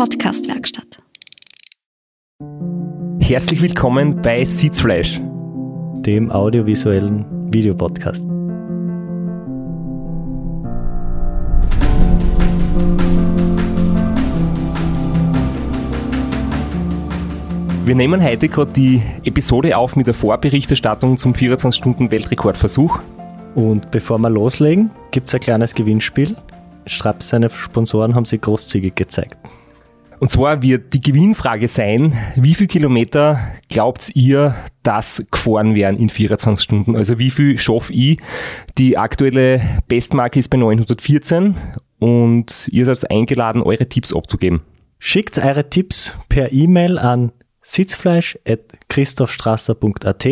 Podcastwerkstatt. Herzlich willkommen bei Sitzfleisch, dem audiovisuellen Videopodcast. Wir nehmen heute gerade die Episode auf mit der Vorberichterstattung zum 24-Stunden-Weltrekordversuch. Und bevor wir loslegen, gibt es ein kleines Gewinnspiel. Straps seine Sponsoren haben sich großzügig gezeigt. Und zwar wird die Gewinnfrage sein, wie viele Kilometer glaubt ihr, dass gefahren werden in 24 Stunden? Also wie viel schaffe ich? Die aktuelle Bestmarke ist bei 914 und ihr seid eingeladen, eure Tipps abzugeben. Schickt eure Tipps per E-Mail an sitzfleisch.christophstrasser.at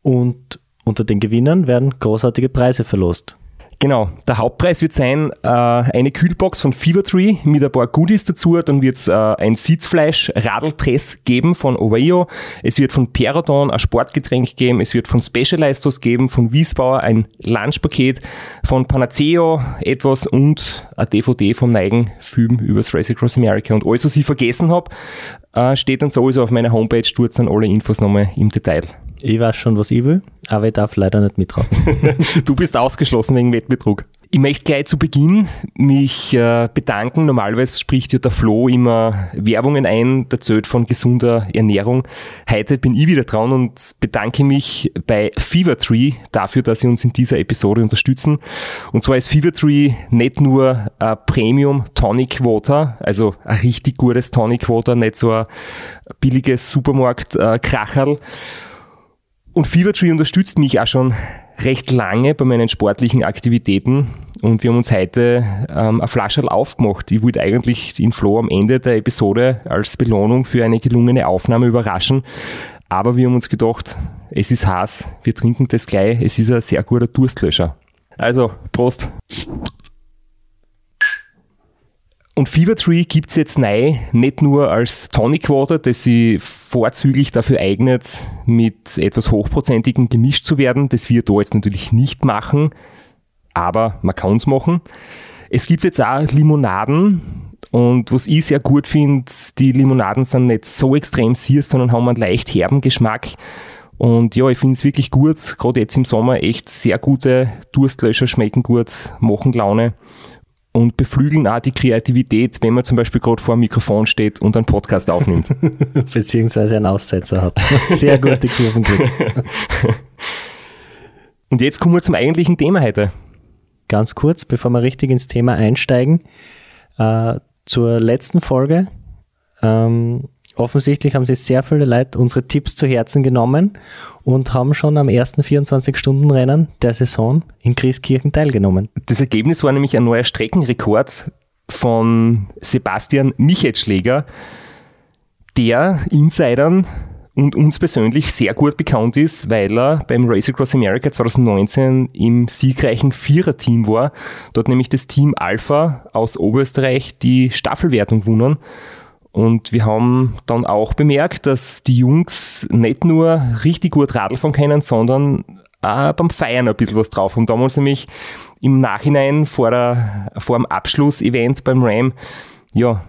und unter den Gewinnern werden großartige Preise verlost. Genau, der Hauptpreis wird sein äh, eine Kühlbox von Fevertree mit ein paar Goodies dazu. Dann wird es äh, ein Sitzfleisch Radeltress geben von Oveo. Es wird von Perodon ein Sportgetränk geben. Es wird von Specialized was geben, von Wiesbauer ein Lunchpaket, von Panaceo etwas und ein DVD vom Neigen Film übers Race Across America. Und alles, was ich vergessen habe, äh, steht dann sowieso auf meiner Homepage. Dort dann alle Infos nochmal im Detail. Ich weiß schon, was ich will, aber ich darf leider nicht mitraten. du bist ausgeschlossen wegen Wettbetrug. Ich möchte gleich zu Beginn mich äh, bedanken. Normalerweise spricht ja der Flo immer Werbungen ein, der erzählt von gesunder Ernährung. Heute bin ich wieder dran und bedanke mich bei Fevertree dafür, dass sie uns in dieser Episode unterstützen. Und zwar ist Fevertree nicht nur ein Premium Tonic Water, also ein richtig gutes Tonic Water, nicht so ein billiges Supermarkt-Kracherl, äh, und Fevertree unterstützt mich auch schon recht lange bei meinen sportlichen Aktivitäten und wir haben uns heute ähm, eine Flasche aufgemacht. Ich wollte eigentlich den Flo am Ende der Episode als Belohnung für eine gelungene Aufnahme überraschen, aber wir haben uns gedacht, es ist heiß, wir trinken das gleich, es ist ein sehr guter Durstlöscher. Also, Prost! Und Fevertree gibt es jetzt neu nicht nur als Tonic Water, das sich vorzüglich dafür eignet, mit etwas hochprozentigem gemischt zu werden. Das wir da jetzt natürlich nicht machen, aber man kann es machen. Es gibt jetzt auch Limonaden und was ich sehr gut finde, die Limonaden sind nicht so extrem süß, sondern haben einen leicht herben Geschmack. Und ja, ich finde es wirklich gut, gerade jetzt im Sommer echt sehr gute Durstlöscher schmecken gut, machen Laune und beflügeln auch die Kreativität, wenn man zum Beispiel gerade vor dem Mikrofon steht und einen Podcast aufnimmt. Beziehungsweise einen Aussetzer hat. Sehr gute Kurven und jetzt kommen wir zum eigentlichen Thema heute. Ganz kurz, bevor wir richtig ins Thema einsteigen, äh, zur letzten Folge. Ähm, offensichtlich haben sich sehr viele Leute unsere Tipps zu Herzen genommen und haben schon am ersten 24-Stunden-Rennen der Saison in Grieskirchen teilgenommen. Das Ergebnis war nämlich ein neuer Streckenrekord von Sebastian Michetschläger, der Insidern und uns persönlich sehr gut bekannt ist, weil er beim Race Across America 2019 im siegreichen Viererteam war. Dort nämlich das Team Alpha aus Oberösterreich die Staffelwertung gewonnen und wir haben dann auch bemerkt, dass die Jungs nicht nur richtig gut Radl fahren können, sondern auch beim Feiern ein bisschen was drauf. Und da haben wir uns nämlich im Nachhinein vor, der, vor dem Abschlussevent beim Ram, ja,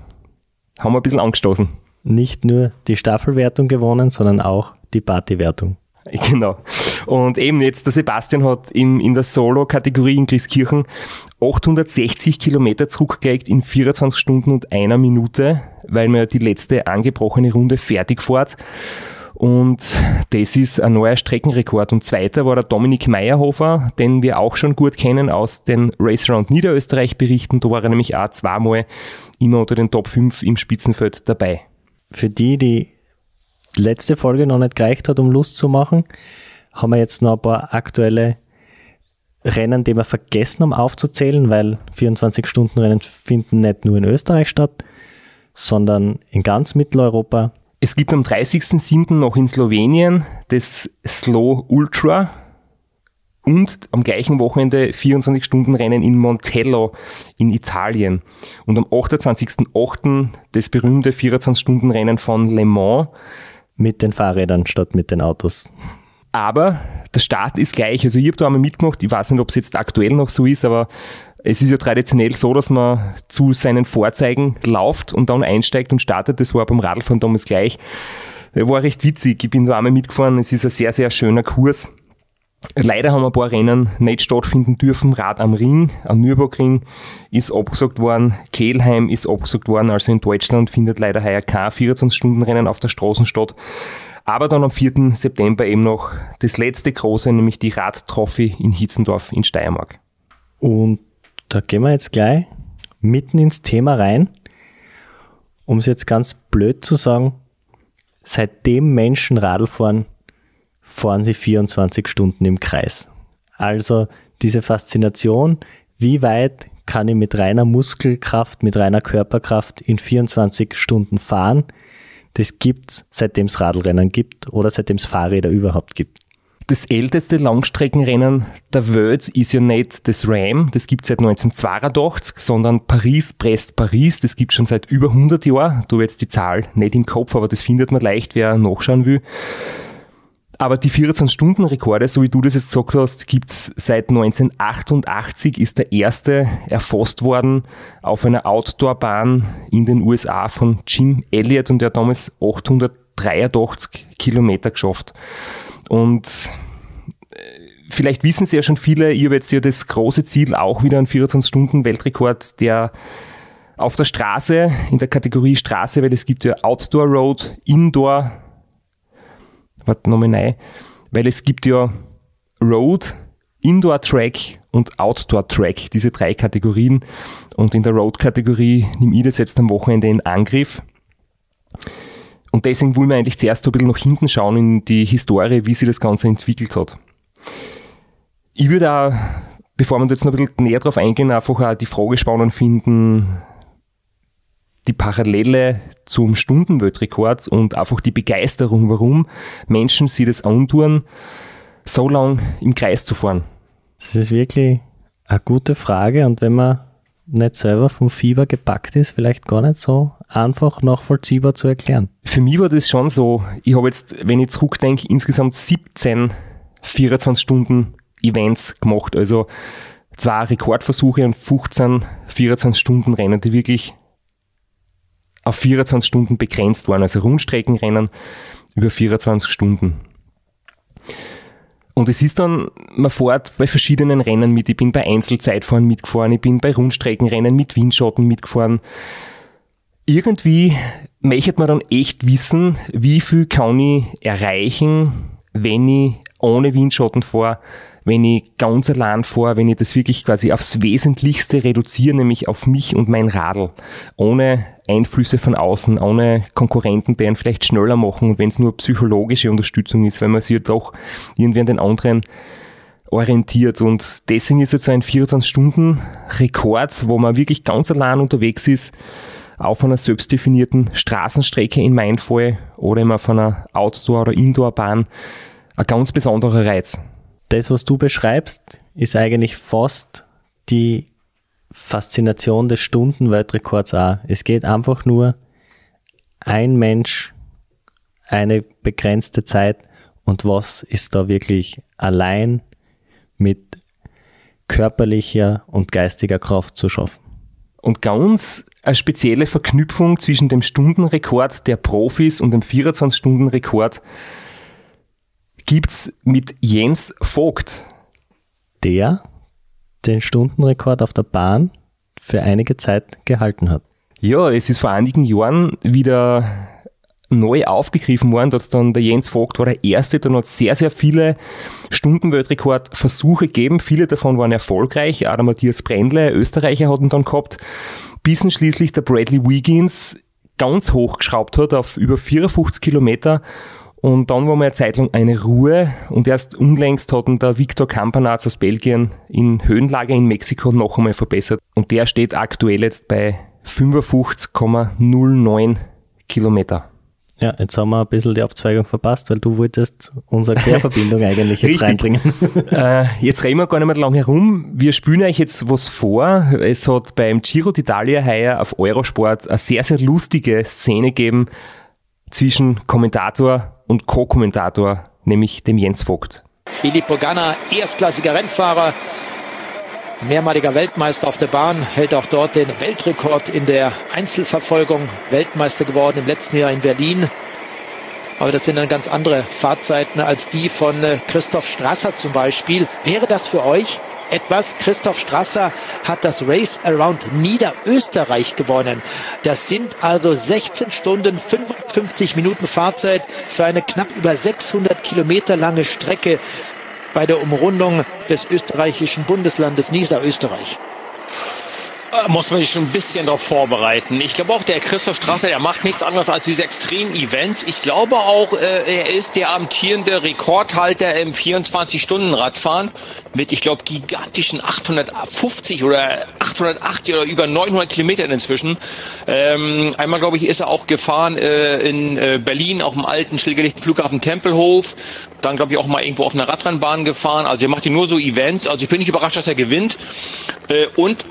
haben wir ein bisschen angestoßen. Nicht nur die Staffelwertung gewonnen, sondern auch die Partywertung. Genau. Und eben jetzt, der Sebastian hat in, in der Solo-Kategorie in Grieskirchen 860 Kilometer zurückgelegt in 24 Stunden und einer Minute, weil man die letzte angebrochene Runde fertig fährt. Und das ist ein neuer Streckenrekord. Und zweiter war der Dominik Meyerhofer, den wir auch schon gut kennen aus den Race Around Niederösterreich Berichten. Da war er nämlich auch zweimal immer unter den Top 5 im Spitzenfeld dabei. Für die, die letzte Folge noch nicht gereicht hat, um Lust zu machen, haben wir jetzt noch ein paar aktuelle Rennen, die wir vergessen haben aufzuzählen, weil 24-Stunden-Rennen finden nicht nur in Österreich statt, sondern in ganz Mitteleuropa. Es gibt am 30.07. noch in Slowenien das Slow Ultra und am gleichen Wochenende 24-Stunden-Rennen in Montello in Italien. Und am 28.08. das berühmte 24-Stunden-Rennen von Le Mans mit den Fahrrädern statt mit den Autos. Aber der Start ist gleich. Also ich habe da einmal mitgemacht, ich weiß nicht, ob es jetzt aktuell noch so ist, aber es ist ja traditionell so, dass man zu seinen Vorzeigen läuft und dann einsteigt und startet. Das war beim Radlfahren damals gleich. War recht witzig. Ich bin da einmal mitgefahren. Es ist ein sehr, sehr schöner Kurs. Leider haben ein paar Rennen nicht stattfinden dürfen. Rad am Ring, am Nürburgring ist abgesagt worden. Kehlheim ist abgesagt worden. Also in Deutschland findet leider heuer kein 24-Stunden-Rennen auf der Straße statt. Aber dann am 4. September eben noch das letzte große, nämlich die Radtrophy in Hitzendorf in Steiermark. Und da gehen wir jetzt gleich mitten ins Thema rein. Um es jetzt ganz blöd zu sagen, seitdem Menschen Radl fahren, fahren sie 24 Stunden im Kreis. Also diese Faszination, wie weit kann ich mit reiner Muskelkraft, mit reiner Körperkraft in 24 Stunden fahren, das gibt's seitdem es Radlrennen gibt oder seitdem es Fahrräder überhaupt gibt. Das älteste Langstreckenrennen der Welt ist ja nicht das Ram, das gibt es seit 1982, sondern Paris-Brest-Paris, das gibt schon seit über 100 Jahren. Du jetzt die Zahl nicht im Kopf, aber das findet man leicht, wer nachschauen will. Aber die 24-Stunden-Rekorde, so wie du das jetzt gesagt hast, gibt's seit 1988, ist der erste erfasst worden auf einer Outdoor-Bahn in den USA von Jim Elliott und der hat damals 883 Kilometer geschafft. Und äh, vielleicht wissen Sie ja schon viele, ich habe jetzt ja das große Ziel, auch wieder einen 24-Stunden-Weltrekord, der auf der Straße, in der Kategorie Straße, weil es gibt ja Outdoor Road, Indoor warte nochmal rein, weil es gibt ja Road, Indoor Track und Outdoor Track, diese drei Kategorien. Und in der Road-Kategorie nehme ich das jetzt am Wochenende in Angriff. Und deswegen wollen wir eigentlich zuerst ein bisschen nach hinten schauen in die Historie, wie sich das Ganze entwickelt hat. Ich würde auch, bevor wir jetzt noch ein bisschen näher drauf eingehen, einfach auch die Frage spannend finden, die Parallele zum Stundenweltrekord und einfach die Begeisterung, warum Menschen sich das antun, so lang im Kreis zu fahren? Das ist wirklich eine gute Frage und wenn man nicht selber vom Fieber gepackt ist, vielleicht gar nicht so einfach nachvollziehbar zu erklären. Für mich war das schon so, ich habe jetzt, wenn ich zurückdenke, insgesamt 17 24 Stunden Events gemacht, also zwei Rekordversuche und 15 24 Stunden Rennen, die wirklich auf 24 Stunden begrenzt waren, also Rundstreckenrennen über 24 Stunden. Und es ist dann, man fährt bei verschiedenen Rennen mit. Ich bin bei Einzelzeitfahren mitgefahren, ich bin bei Rundstreckenrennen mit Windschatten mitgefahren. Irgendwie möchte man dann echt wissen, wie viel kann ich erreichen, wenn ich ohne Windschatten fahre, wenn ich ganz allein fahre, wenn ich das wirklich quasi aufs Wesentlichste reduziere, nämlich auf mich und mein Radl, ohne Einflüsse von außen, ohne Konkurrenten, die einen vielleicht schneller machen wenn es nur psychologische Unterstützung ist, weil man sich ja doch irgendwie an den anderen orientiert. Und deswegen ist jetzt so ein 24-Stunden-Rekord, wo man wirklich ganz allein unterwegs ist, auf einer selbstdefinierten Straßenstrecke in meinem Fall oder immer auf einer Outdoor- oder Indoor-Bahn ein ganz besonderer Reiz das, was du beschreibst, ist eigentlich fast die Faszination des Stundenweltrekords auch. Es geht einfach nur ein Mensch, eine begrenzte Zeit und was ist da wirklich allein mit körperlicher und geistiger Kraft zu schaffen. Und ganz eine spezielle Verknüpfung zwischen dem Stundenrekord der Profis und dem 24-Stunden-Rekord gibt's mit Jens Vogt. Der den Stundenrekord auf der Bahn für einige Zeit gehalten hat. Ja, es ist vor einigen Jahren wieder neu aufgegriffen worden, dass dann der Jens Vogt war der Erste, dann hat sehr, sehr viele Stundenweltrekordversuche gegeben. Viele davon waren erfolgreich. Auch der Matthias Brendle, Österreicher, hat ihn dann gehabt. Bis schließlich der Bradley Wiggins ganz hoch geschraubt hat auf über 54 Kilometer und dann war mal eine Zeit lang eine Ruhe und erst unlängst hat ihn der Viktor Kampanaz aus Belgien in Höhenlage in Mexiko noch einmal verbessert. Und der steht aktuell jetzt bei 55,09 Kilometer. Ja, jetzt haben wir ein bisschen die Abzweigung verpasst, weil du wolltest unsere Querverbindung eigentlich jetzt reinbringen. äh, jetzt reden wir gar nicht mehr lang herum. Wir spielen euch jetzt was vor. Es hat beim Giro d'Italia heuer auf Eurosport eine sehr, sehr lustige Szene gegeben zwischen Kommentator und Co-Kommentator nämlich dem Jens Vogt. Filippo Ganna, erstklassiger Rennfahrer, mehrmaliger Weltmeister auf der Bahn, hält auch dort den Weltrekord in der Einzelverfolgung, Weltmeister geworden im letzten Jahr in Berlin. Aber das sind dann ganz andere Fahrzeiten als die von äh, Christoph Strasser zum Beispiel. Wäre das für euch etwas. Christoph Strasser hat das Race Around Niederösterreich gewonnen. Das sind also 16 Stunden 55 Minuten Fahrzeit für eine knapp über 600 Kilometer lange Strecke bei der Umrundung des österreichischen Bundeslandes Niederösterreich. Äh, muss man sich schon ein bisschen darauf vorbereiten. Ich glaube auch, der Christoph Strasser, der macht nichts anderes als diese extremen Events. Ich glaube auch, äh, er ist der amtierende Rekordhalter im 24-Stunden-Radfahren mit, ich glaube, gigantischen 850 oder 880 oder über 900 Kilometern inzwischen. Ähm, einmal, glaube ich, ist er auch gefahren äh, in Berlin auf dem alten, stillgelegten Flughafen Tempelhof. Dann, glaube ich, auch mal irgendwo auf einer Radrennbahn gefahren. Also er macht hier nur so Events. Also ich bin nicht überrascht, dass er gewinnt. Und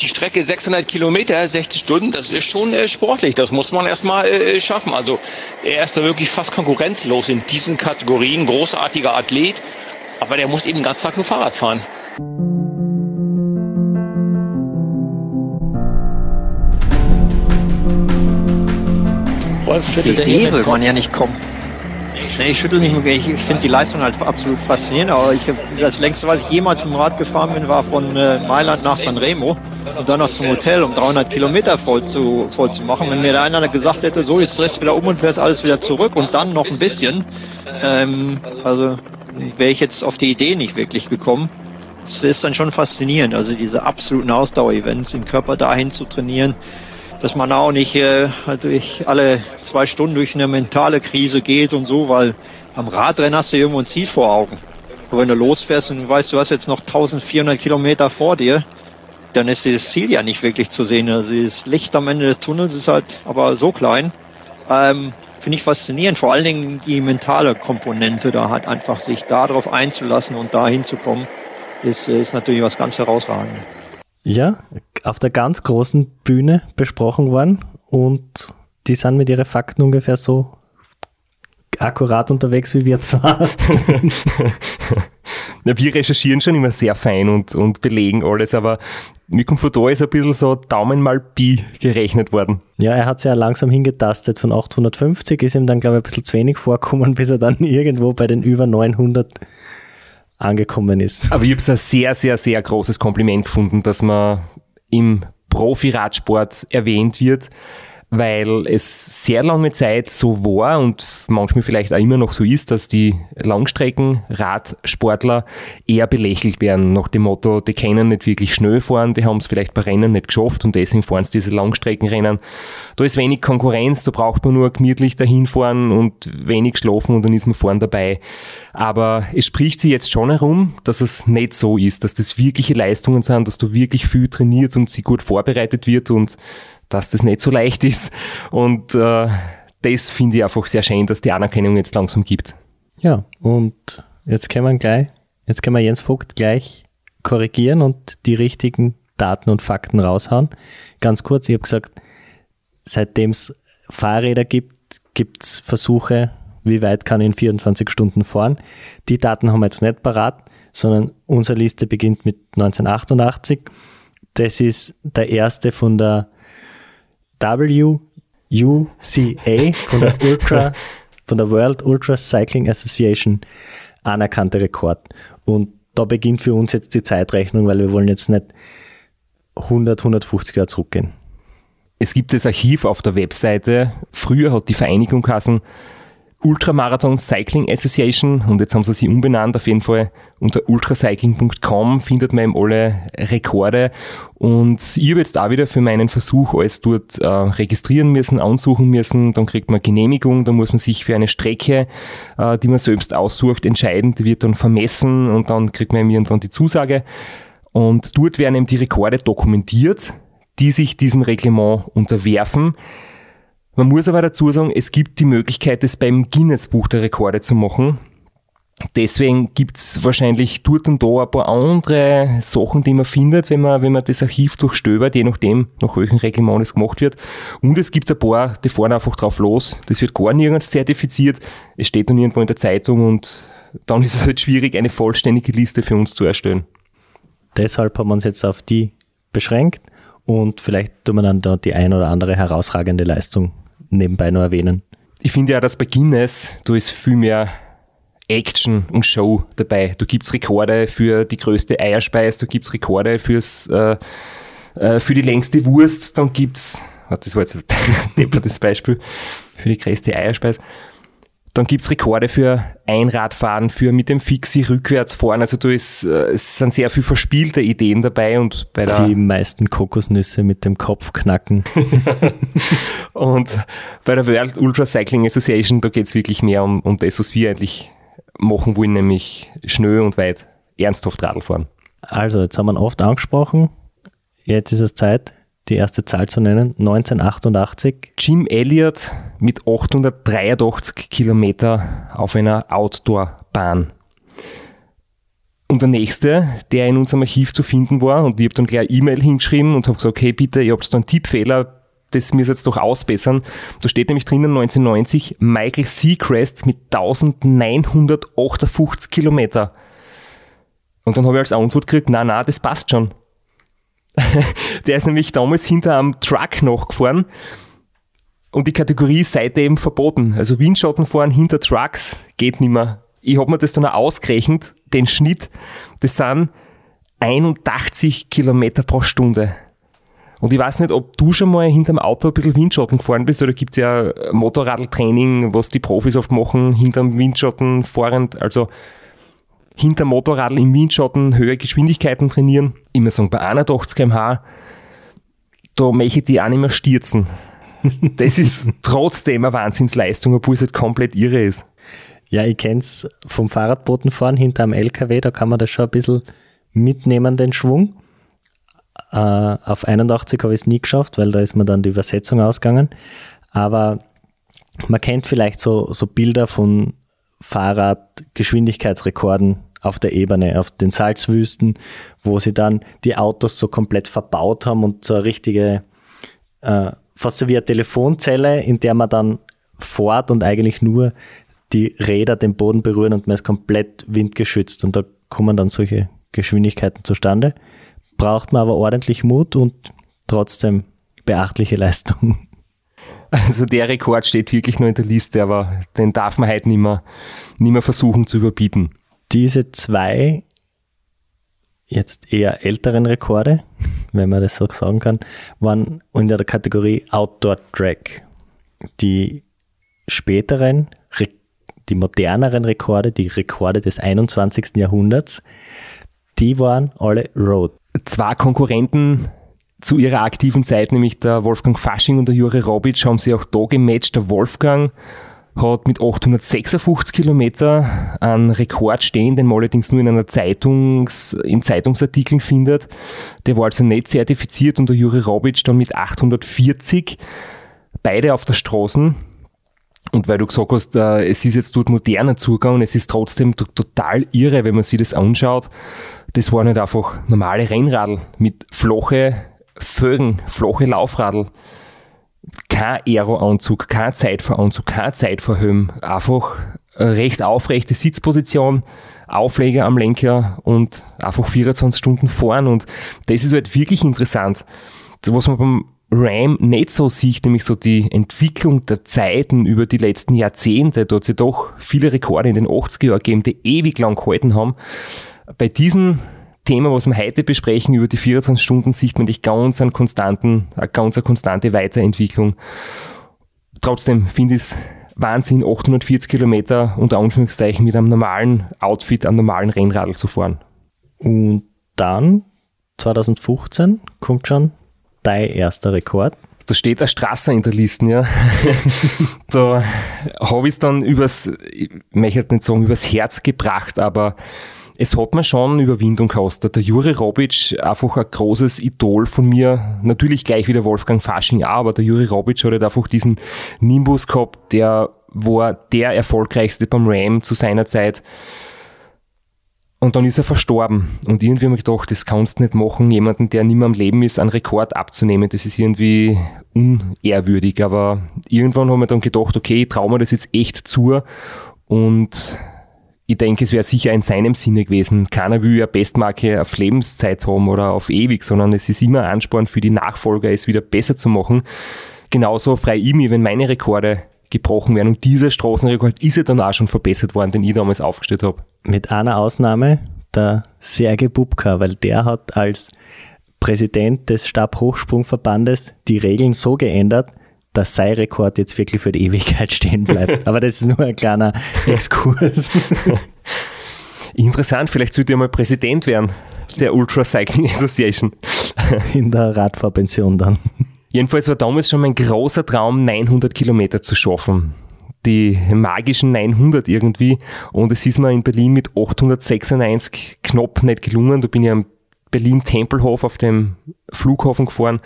die Strecke 600 Kilometer, 60 Stunden, das ist schon äh, sportlich. Das muss man erstmal äh, schaffen. Also er ist da wirklich fast konkurrenzlos in diesen Kategorien. Großartiger Athlet, aber der muss eben den ganzen Tag nur Fahrrad fahren. Rolf, die Idee will man ja nicht kommen. Nee, ich schüttel nicht mehr. Ich, ich finde die Leistung halt absolut faszinierend. Aber ich hab, das längste, was ich jemals im Rad gefahren bin, war von äh, Mailand nach Sanremo und dann noch zum Hotel, um 300 Kilometer voll zu, voll zu machen. Wenn mir da einer gesagt hätte, so, jetzt drehst du wieder um und fährst alles wieder zurück und dann noch ein bisschen, ähm, also wäre ich jetzt auf die Idee nicht wirklich gekommen. Das ist dann schon faszinierend. Also diese absoluten Ausdauer-Events, den Körper dahin zu trainieren, dass man auch nicht äh, durch alle zwei Stunden durch eine mentale Krise geht und so, weil am Radrennen hast du irgendwo ein Ziel vor Augen. Aber wenn du losfährst und weißt, du hast jetzt noch 1400 Kilometer vor dir, dann ist dieses Ziel ja nicht wirklich zu sehen. Also das Licht am Ende des Tunnels ist halt aber so klein. Ähm, Finde ich faszinierend. Vor allen Dingen die mentale Komponente da hat einfach sich darauf einzulassen und da hinzukommen, ist, ist natürlich was ganz herausragendes. Ja, auf der ganz großen Bühne besprochen worden und die sind mit ihren Fakten ungefähr so akkurat unterwegs wie wir zwar. ja, wir recherchieren schon immer sehr fein und, und belegen alles, aber vor, da ist ein bisschen so Daumen mal Pi gerechnet worden. Ja, er hat sich ja langsam hingetastet von 850, ist ihm dann, glaube ich, ein bisschen zu wenig vorkommen, bis er dann irgendwo bei den über 900 angekommen ist. Aber ich habe es ein sehr, sehr, sehr großes Kompliment gefunden, dass man im Profi-Radsport erwähnt wird weil es sehr lange Zeit so war und manchmal vielleicht auch immer noch so ist, dass die Langstrecken-Radsportler eher belächelt werden, nach dem Motto, die können nicht wirklich schnell fahren, die haben es vielleicht bei Rennen nicht geschafft und deswegen fahren sie diese Langstreckenrennen. Da ist wenig Konkurrenz, da braucht man nur gemütlich dahin fahren und wenig schlafen und dann ist man vorn dabei. Aber es spricht sich jetzt schon herum, dass es nicht so ist, dass das wirkliche Leistungen sind, dass du wirklich viel trainiert und sie gut vorbereitet wird und dass das nicht so leicht ist. Und äh, das finde ich einfach sehr schön, dass die Anerkennung jetzt langsam gibt. Ja, und jetzt können wir gleich, jetzt können wir Jens Vogt gleich korrigieren und die richtigen Daten und Fakten raushauen. Ganz kurz, ich habe gesagt, seitdem es Fahrräder gibt, gibt es Versuche, wie weit kann ich in 24 Stunden fahren. Die Daten haben wir jetzt nicht parat, sondern unsere Liste beginnt mit 1988. Das ist der erste von der WUCA von der Ultra, von der World Ultra Cycling Association anerkannte Rekord. Und da beginnt für uns jetzt die Zeitrechnung, weil wir wollen jetzt nicht 100, 150 Jahre zurückgehen. Es gibt das Archiv auf der Webseite. Früher hat die Vereinigung Kassen Ultramarathon Cycling Association und jetzt haben sie sie umbenannt. Auf jeden Fall unter ultracycling.com findet man eben alle Rekorde und ich habe jetzt da wieder für meinen Versuch alles dort äh, registrieren müssen, ansuchen müssen. Dann kriegt man Genehmigung, dann muss man sich für eine Strecke, äh, die man selbst aussucht, entscheiden. Die wird dann vermessen und dann kriegt man irgendwann die Zusage. Und dort werden eben die Rekorde dokumentiert, die sich diesem Reglement unterwerfen. Man muss aber dazu sagen, es gibt die Möglichkeit, das beim Guinness Buch der Rekorde zu machen. Deswegen gibt's wahrscheinlich dort und da ein paar andere Sachen, die man findet, wenn man, wenn man das Archiv durchstöbert, je nachdem, nach welchem Reglement es gemacht wird. Und es gibt ein paar, die fahren einfach drauf los. Das wird gar nirgends zertifiziert. Es steht dann irgendwo in der Zeitung und dann ist es halt schwierig, eine vollständige Liste für uns zu erstellen. Deshalb haben wir uns jetzt auf die beschränkt und vielleicht tun wir dann da die ein oder andere herausragende Leistung nebenbei noch erwähnen. Ich finde ja, dass bei Guinness, da ist viel mehr Action und Show dabei. Du gibst Rekorde für die größte Eierspeis, du gibst Rekorde fürs, äh, äh, für die längste Wurst, dann gibt's, das war jetzt ein deppertes Beispiel, für die größte Eierspeis. Dann gibt's Rekorde für Einradfahren, für mit dem Fixie rückwärts fahren. Also da ist, äh, es sind sehr viel verspielte Ideen dabei und bei der Die meisten Kokosnüsse mit dem Kopf knacken. und bei der World Ultra Cycling Association, da geht's wirklich mehr um, um das, was wir eigentlich machen wollen, nämlich schnell und weit ernsthaft Radl fahren. Also, jetzt haben wir ihn oft angesprochen. Jetzt ist es Zeit, die erste Zahl zu nennen. 1988. Jim Elliott mit 883 Kilometer auf einer Outdoor-Bahn. Und der nächste, der in unserem Archiv zu finden war, und ich habe dann gleich E-Mail hingeschrieben und habe gesagt, hey bitte, ihr habt da einen Tippfehler, das müssen jetzt doch ausbessern. Da steht nämlich drinnen 1990 Michael Seacrest mit 1958 Kilometer. Und dann habe ich als Antwort gekriegt, na na, das passt schon. Der ist nämlich damals hinter einem Truck nachgefahren und die Kategorie ist seitdem verboten. Also Windschattenfahren hinter Trucks geht nicht mehr. Ich habe mir das dann auch ausgerechnet, den Schnitt, das sind 81 Kilometer pro Stunde. Und ich weiß nicht, ob du schon mal hinterm Auto ein bisschen Windschatten gefahren bist, oder gibt es ja Motorradtraining, was die Profis oft machen, hinterm Windschatten fahrend, also hinter Motorradl im Windschatten höhere Geschwindigkeiten trainieren. Immer sagen, bei 81 km/h, da möchte ich die auch nicht mehr stürzen. Das ist trotzdem eine Wahnsinnsleistung, obwohl es halt komplett irre ist. Ja, ich kenne es vom Fahrradbotenfahren hinter einem LKW, da kann man das schon ein bisschen mitnehmen, den Schwung. Äh, auf 81 habe ich es nie geschafft, weil da ist mir dann die Übersetzung ausgegangen. Aber man kennt vielleicht so, so Bilder von Fahrradgeschwindigkeitsrekorden auf der Ebene, auf den Salzwüsten, wo sie dann die Autos so komplett verbaut haben und so eine richtige, äh, fast so wie eine Telefonzelle, in der man dann fährt und eigentlich nur die Räder den Boden berühren und man ist komplett windgeschützt und da kommen dann solche Geschwindigkeiten zustande. Braucht man aber ordentlich Mut und trotzdem beachtliche Leistung. Also der Rekord steht wirklich nur in der Liste, aber den darf man halt nicht mehr, nicht mehr versuchen zu überbieten. Diese zwei jetzt eher älteren Rekorde, wenn man das so sagen kann, waren in der Kategorie Outdoor Track. Die späteren, die moderneren Rekorde, die Rekorde des 21. Jahrhunderts, die waren alle Road. Zwei Konkurrenten zu ihrer aktiven Zeit, nämlich der Wolfgang Fasching und der Jure Robic, haben sie auch da gematcht. Der Wolfgang hat mit 856 Kilometer einen Rekord stehen, den man allerdings nur in einer Zeitungs, in Zeitungsartikeln findet. Der war also nicht zertifiziert und der Jure Robic dann mit 840. Beide auf der Straße. Und weil du gesagt hast, äh, es ist jetzt dort moderner Zugang und es ist trotzdem total irre, wenn man sich das anschaut. Das waren nicht einfach normale Rennradl mit flache Fögen, flache Laufradl. Kein Aeroanzug, kein Zeitfahranzug, kein Zeitfahrhelm. Einfach recht aufrechte Sitzposition, Aufleger am Lenker und einfach 24 Stunden fahren. Und das ist halt wirklich interessant. Was man beim RAM nicht so sieht, nämlich so die Entwicklung der Zeiten über die letzten Jahrzehnte, es ja doch viele Rekorde in den 80er Jahren gegeben, die ewig lang gehalten haben. Bei diesem Thema, was wir heute besprechen, über die 24 Stunden, sieht man nicht ganz einen konstanten, eine ganz eine konstante Weiterentwicklung. Trotzdem finde ich es Wahnsinn, 840 Kilometer unter Anführungszeichen mit einem normalen Outfit, einem normalen Rennradl zu fahren. Und dann, 2015, kommt schon dein erster Rekord. Da steht eine Straße in der Liste, ja. da habe ich es dann übers, ich möchte nicht sagen übers Herz gebracht, aber es hat mir schon Überwindung gekostet. Der Juri Robic, einfach ein großes Idol von mir. Natürlich gleich wie der Wolfgang Fasching auch, aber der Juri Robic hat halt einfach diesen Nimbus gehabt, der war der erfolgreichste beim Ram zu seiner Zeit. Und dann ist er verstorben. Und irgendwie habe ich gedacht, das kannst du nicht machen, jemanden, der nicht mehr am Leben ist, einen Rekord abzunehmen. Das ist irgendwie unehrwürdig. Aber irgendwann haben wir dann gedacht, okay, ich traue mir das jetzt echt zu. Und ich denke, es wäre sicher in seinem Sinne gewesen. Keiner will ja Bestmarke auf Lebenszeit haben oder auf ewig, sondern es ist immer Ansporn für die Nachfolger, es wieder besser zu machen. Genauso frei ich mich, wenn meine Rekorde gebrochen werden. Und dieser Straßenrekord ist ja dann auch schon verbessert worden, den ich damals aufgestellt habe. Mit einer Ausnahme, der Sergei Bubka, weil der hat als Präsident des Stabhochsprungverbandes die Regeln so geändert, dass sein Rekord jetzt wirklich für die Ewigkeit stehen bleibt. Aber das ist nur ein kleiner Exkurs. Interessant, vielleicht sollte er mal Präsident werden der Ultra Cycling Association. In der Radfahrpension dann. Jedenfalls war damals schon mein großer Traum, 900 Kilometer zu schaffen. Die magischen 900 irgendwie. Und es ist mir in Berlin mit 896 knapp nicht gelungen. Da bin ich am Berlin-Tempelhof auf dem Flughafen gefahren.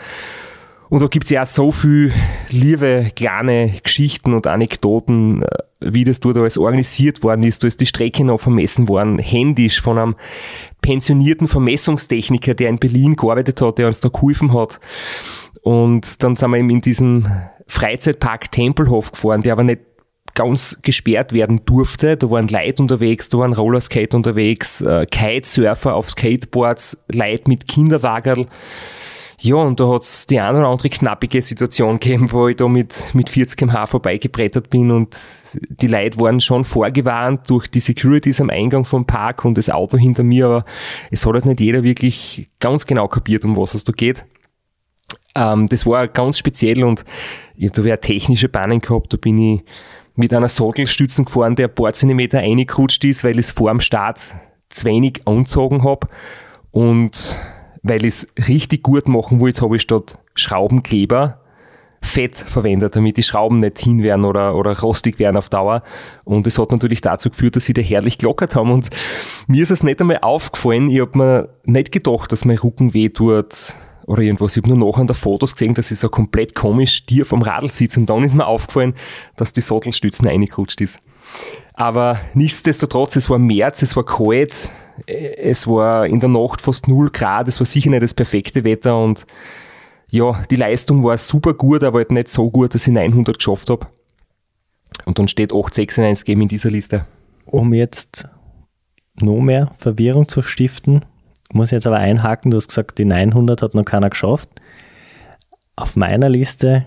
Und da gibt es ja auch so viel liebe kleine Geschichten und Anekdoten, äh, wie das dort alles organisiert worden ist. Da ist die Strecke noch vermessen worden, händisch von einem pensionierten Vermessungstechniker, der in Berlin gearbeitet hat, der uns da geholfen hat. Und dann sind wir eben in diesen Freizeitpark Tempelhof gefahren, der aber nicht ganz gesperrt werden durfte. Da waren Leute unterwegs, da waren Rollerskate unterwegs, äh, Kitesurfer auf Skateboards, Leute mit Kinderwagerl. Ja, und da hat's die eine oder andere knappige Situation gegeben, wo ich da mit, mit 40 km/h vorbeigebrettert bin und die Leute waren schon vorgewarnt durch die Securities am Eingang vom Park und das Auto hinter mir, aber es hat halt nicht jeder wirklich ganz genau kapiert, um was es da geht. Ähm, das war ganz speziell und ich habe da technische Bahnen gehabt, da bin ich mit einer Sattelstützen gefahren, der ein paar Zentimeter reingerutscht ist, weil ich es vor dem Start zu wenig angezogen habe und weil ich es richtig gut machen wollte, habe ich statt Schraubenkleber Fett verwendet, damit die Schrauben nicht hin werden oder, oder rostig werden auf Dauer. Und es hat natürlich dazu geführt, dass sie da herrlich gelockert haben. Und mir ist es nicht einmal aufgefallen. Ich habe mir nicht gedacht, dass mein Rücken weh tut oder irgendwas. Ich habe nur nachher der Fotos gesehen, dass ich so komplett komisch dir vom Radl sitze. Und dann ist mir aufgefallen, dass die Sattelstützen reingerutscht ist. Aber nichtsdestotrotz, es war März, es war kalt, es war in der Nacht fast 0 Grad, es war sicher nicht das perfekte Wetter und ja, die Leistung war super gut, aber halt nicht so gut, dass ich 900 geschafft habe. Und dann steht 896 eben in dieser Liste. Um jetzt noch mehr Verwirrung zu stiften, muss ich jetzt aber einhaken, du hast gesagt, die 900 hat noch keiner geschafft. Auf meiner Liste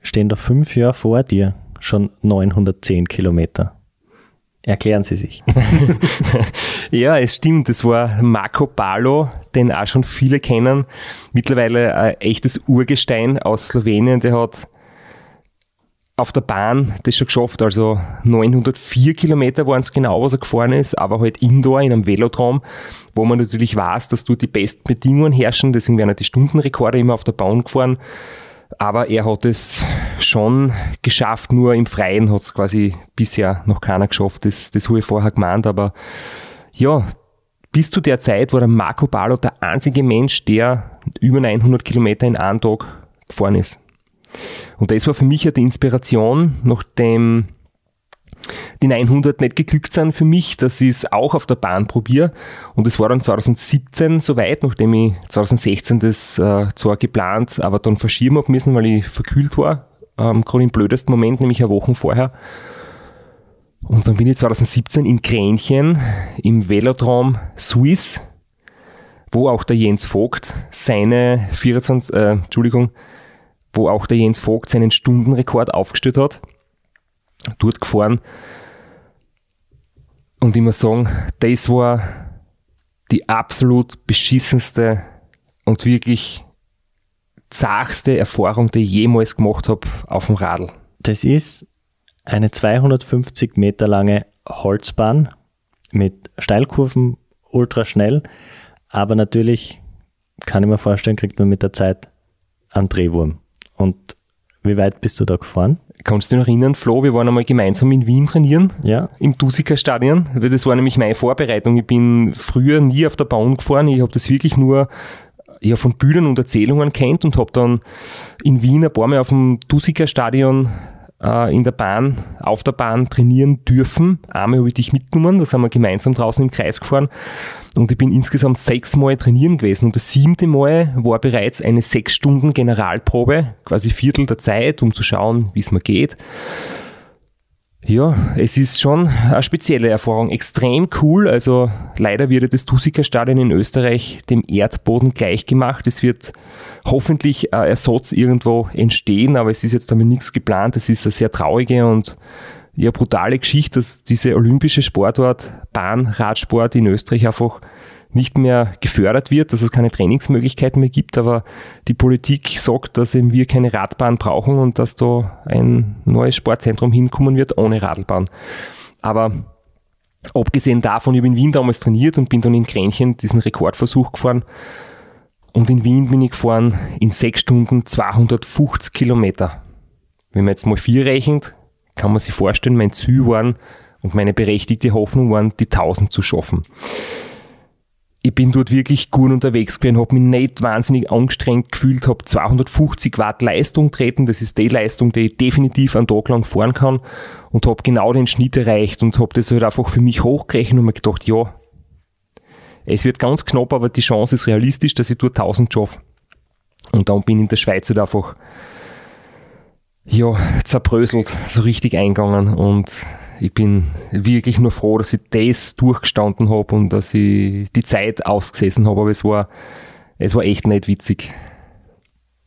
stehen da fünf Jahre vor dir schon 910 Kilometer. Erklären Sie sich. ja, es stimmt. Es war Marco Palo, den auch schon viele kennen. Mittlerweile ein echtes Urgestein aus Slowenien. Der hat auf der Bahn das schon geschafft. Also 904 Kilometer waren es genau, was er gefahren ist, aber halt indoor in einem Velodrom, wo man natürlich weiß, dass dort die besten Bedingungen herrschen. Deswegen werden die Stundenrekorde immer auf der Bahn gefahren. Aber er hat es schon geschafft, nur im Freien hat es quasi bisher noch keiner geschafft. Das, das habe ich vorher gemeint, aber ja, bis zu der Zeit war der Marco Palo der einzige Mensch, der über 900 Kilometer in einem Tag gefahren ist. Und das war für mich ja die Inspiration, nachdem die 900 nicht geglückt sind für mich, dass ich es auch auf der Bahn probiere. Und es war dann 2017 soweit, nachdem ich 2016 das äh, zwar geplant, aber dann verschieben habe müssen, weil ich verkühlt war, ähm, gerade im blödesten Moment, nämlich eine Woche vorher. Und dann bin ich 2017 in Kränchen im Velodrom Suisse, wo auch der Jens Vogt seine 24, äh, Entschuldigung, wo auch der Jens Vogt seinen Stundenrekord aufgestellt hat dort gefahren. Und ich muss sagen, das war die absolut beschissenste und wirklich zagste Erfahrung, die ich jemals gemacht habe auf dem Radl. Das ist eine 250 Meter lange Holzbahn mit Steilkurven, ultra schnell, aber natürlich kann ich mir vorstellen, kriegt man mit der Zeit einen Drehwurm. Und wie weit bist du da gefahren? Kannst du dich noch erinnern, Flo, wir waren einmal gemeinsam in Wien trainieren, ja. im Dusika Stadion. Das war nämlich meine Vorbereitung. Ich bin früher nie auf der Bahn gefahren. Ich habe das wirklich nur ja, von Büchern und Erzählungen kennt und habe dann in Wien ein paar Mal auf dem Dusika Stadion äh, in der Bahn, auf der Bahn trainieren dürfen. Einmal habe ich dich mitgenommen, da sind wir gemeinsam draußen im Kreis gefahren und ich bin insgesamt sechsmal trainieren gewesen und das siebte Mal war bereits eine sechs Stunden Generalprobe, quasi Viertel der Zeit, um zu schauen, wie es mir geht. Ja, es ist schon eine spezielle Erfahrung. Extrem cool. Also leider wird das Tusika-Stadion in Österreich dem Erdboden gleichgemacht. Es wird hoffentlich ein Ersatz irgendwo entstehen, aber es ist jetzt damit nichts geplant. Es ist eine sehr traurige und ja, brutale Geschichte, dass diese olympische Sportart Bahnradsport in Österreich einfach nicht mehr gefördert wird, dass es keine Trainingsmöglichkeiten mehr gibt, aber die Politik sagt, dass eben wir keine Radbahn brauchen und dass da ein neues Sportzentrum hinkommen wird ohne Radlbahn. Aber abgesehen davon, ich habe in Wien damals trainiert und bin dann in Kränchen diesen Rekordversuch gefahren. Und in Wien bin ich gefahren in sechs Stunden 250 Kilometer. Wenn man jetzt mal vier rechnet, kann man sich vorstellen, mein Ziel waren und meine berechtigte Hoffnung waren, die 1000 zu schaffen ich bin dort wirklich gut unterwegs gewesen, habe mich nicht wahnsinnig angestrengt gefühlt, habe 250 Watt Leistung treten, das ist die Leistung, die ich definitiv einen Tag lang fahren kann und habe genau den Schnitt erreicht und habe das halt einfach für mich hochgerechnet und mir gedacht, ja, es wird ganz knapp, aber die Chance ist realistisch, dass ich dort 1000 schaffe. Und dann bin ich in der Schweiz halt einfach ja, zerbröselt, so richtig eingegangen und ich bin wirklich nur froh, dass ich das durchgestanden habe und dass ich die Zeit ausgesessen habe, aber es war, es war echt nicht witzig.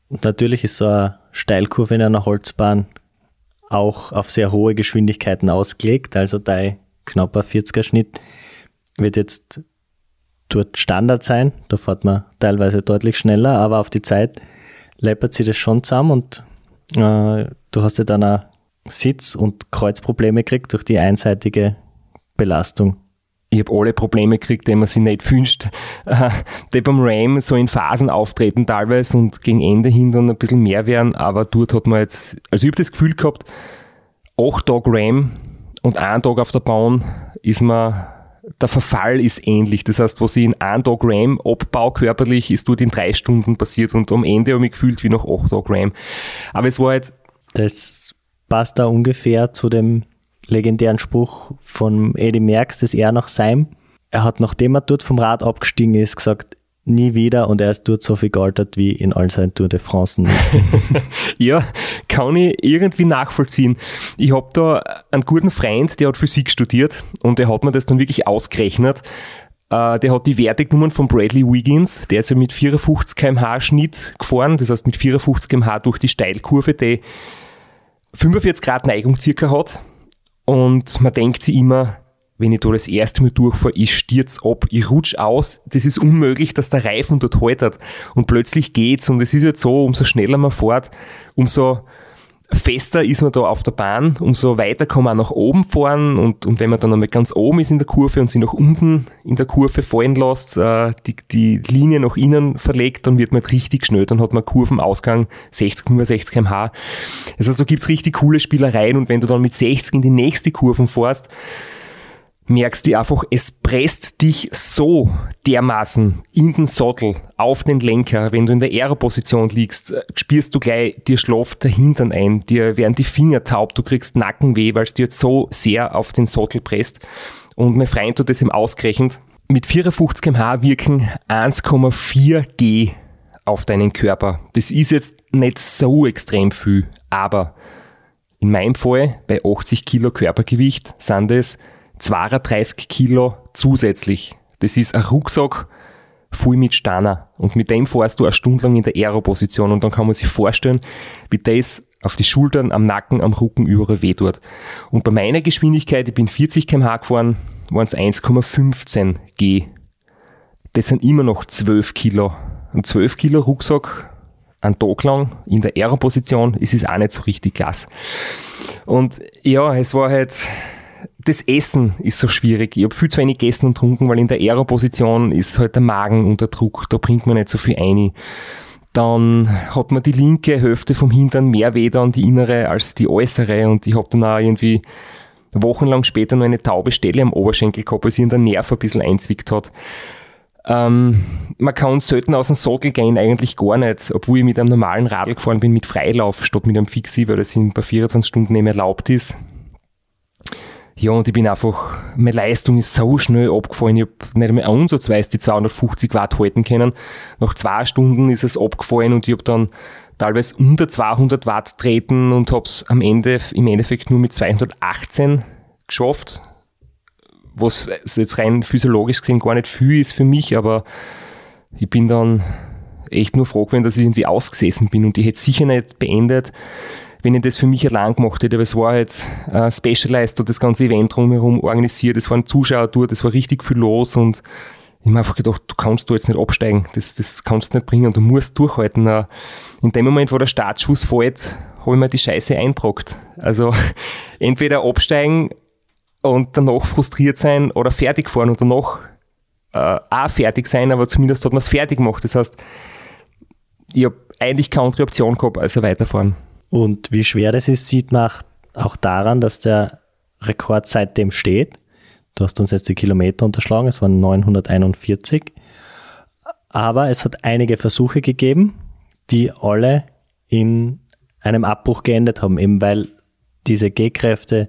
Und natürlich ist so eine Steilkurve in einer Holzbahn auch auf sehr hohe Geschwindigkeiten ausgelegt, also dein knapper 40er Schnitt wird jetzt dort Standard sein, da fährt man teilweise deutlich schneller, aber auf die Zeit läppert sich das schon zusammen und äh, du hast ja dann auch Sitz- und Kreuzprobleme kriegt durch die einseitige Belastung. Ich habe alle Probleme gekriegt, die man sich nicht wünscht, die beim Ram so in Phasen auftreten teilweise und gegen Ende hin dann ein bisschen mehr werden, aber dort hat man jetzt, also ich habe das Gefühl gehabt, acht Tage Ram und ein Tag auf der Bahn ist man der Verfall ist ähnlich. Das heißt, was ich in einem Tag Ram abbau körperlich, ist dort in drei Stunden passiert und am Ende habe ich gefühlt wie nach acht Tage Ram. Aber es war jetzt. Das passt da ungefähr zu dem legendären Spruch von Eddie Merckx, das er nach Seim. Er hat, nachdem er dort vom Rad abgestiegen ist, gesagt, nie wieder und er ist dort so viel gealtert wie in all seinen Tour de France. ja, kann ich irgendwie nachvollziehen. Ich habe da einen guten Freund, der hat Physik studiert und der hat mir das dann wirklich ausgerechnet. Äh, der hat die Werte genommen von Bradley Wiggins, der ist ja mit 54 km/h Schnitt gefahren, das heißt mit 54 km/h durch die Steilkurve, die 45 Grad Neigung circa hat und man denkt sich immer, wenn ich da das erste Mal durchfahre, ich stürze ab, ich rutsch aus, das ist unmöglich, dass der Reifen dort haltet. Und plötzlich geht's und es ist jetzt so, umso schneller man fährt, umso fester ist man da auf der Bahn, umso weiter kann man auch nach oben fahren. Und, und wenn man dann einmal ganz oben ist in der Kurve und sie nach unten in der Kurve fallen lässt, äh, die, die Linie nach innen verlegt, dann wird man halt richtig schnell, dann hat man Kurvenausgang 60, 65 kmh. Das heißt, da gibt's richtig coole Spielereien. Und wenn du dann mit 60 in die nächste Kurve fährst, merkst du einfach, es presst dich so dermaßen in den Sattel, auf den Lenker. Wenn du in der Aero-Position liegst, äh, spürst du gleich, dir schläft der Hintern ein, dir werden die Finger taub, du kriegst Nackenweh, weil es dir so sehr auf den Sattel presst. Und mein Freund hat das ihm ausgerechnet. Mit 54 kmh wirken 1,4 G auf deinen Körper. Das ist jetzt nicht so extrem viel, aber in meinem Fall bei 80 Kilo Körpergewicht sind es 32 Kilo zusätzlich. Das ist ein Rucksack voll mit Steiner. Und mit dem fährst du eine Stunde lang in der Aero-Position. Und dann kann man sich vorstellen, wie das auf die Schultern, am Nacken, am Rücken überall weh tut. Und bei meiner Geschwindigkeit, ich bin 40 km/h gefahren, waren es 1,15 G. Das sind immer noch 12 Kilo. Und 12 Kilo Rucksack einen Tag lang in der Aero-Position ist es auch nicht so richtig klasse. Und ja, es war halt, das Essen ist so schwierig. Ich habe viel zu wenig gegessen und getrunken, weil in der Aero-Position ist halt der Magen unter Druck, da bringt man nicht so viel ein. Dann hat man die linke Hälfte vom Hintern mehr weh an die innere als die äußere und ich habe dann auch irgendwie wochenlang später noch eine taube Stelle am Oberschenkel gehabt, weil in der Nerv ein bisschen einzwickt hat. Ähm, man kann selten aus dem Sattel gehen, eigentlich gar nicht, obwohl ich mit einem normalen Radl gefahren bin, mit Freilauf statt mit einem Fixie, weil das in bei 24 Stunden mehr erlaubt ist. Ja, und ich bin einfach, meine Leistung ist so schnell abgefallen. Ich habe nicht einmal ansatzweise die 250 Watt halten können. Nach zwei Stunden ist es abgefallen und ich habe dann teilweise unter 200 Watt treten und habe es am Ende im Endeffekt nur mit 218 geschafft was jetzt rein physiologisch gesehen gar nicht viel ist für mich, aber ich bin dann echt nur froh gewesen, dass ich irgendwie ausgesessen bin und ich hätte sicher nicht beendet, wenn ich das für mich allein gemacht hätte, weil es war jetzt äh, Specialized und das ganze Event drumherum organisiert, es waren Zuschauer dort, es war richtig viel los und ich habe einfach gedacht, du kannst du jetzt nicht absteigen, das, das kannst du nicht bringen, du musst durchhalten. In dem Moment, wo der Startschuss fällt, habe ich mir die Scheiße einbrockt. Also entweder absteigen und danach frustriert sein oder fertig fahren und danach äh, auch fertig sein, aber zumindest hat man es fertig gemacht. Das heißt, ich habe eigentlich keine andere Option gehabt, als weiterfahren. Und wie schwer das ist, sieht man auch daran, dass der Rekord seitdem steht. Du hast uns jetzt die Kilometer unterschlagen, es waren 941. Aber es hat einige Versuche gegeben, die alle in einem Abbruch geendet haben, eben weil diese G-Kräfte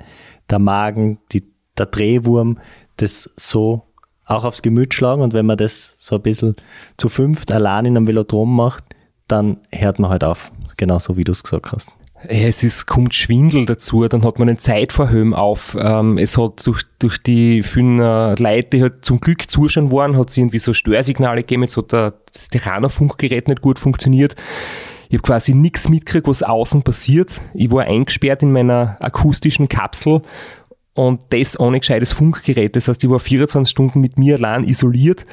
der Magen, die, der Drehwurm, das so auch aufs Gemüt schlagen. Und wenn man das so ein bisschen zu fünft allein in einem Velodrom macht, dann hört man halt auf. Genauso wie du es gesagt hast. Es ist, kommt Schwindel dazu, dann hat man einen Zeitverhöhen auf. Ähm, es hat durch, durch die vielen äh, Leute, die halt zum Glück zuschauen waren, hat es irgendwie so Störsignale gegeben. Jetzt hat der, das Terraner-Funkgerät nicht gut funktioniert. Ich habe quasi nichts mitgekriegt, was außen passiert. Ich war eingesperrt in meiner akustischen Kapsel und das ohne gescheites Funkgerät. Das heißt, ich war 24 Stunden mit mir allein isoliert.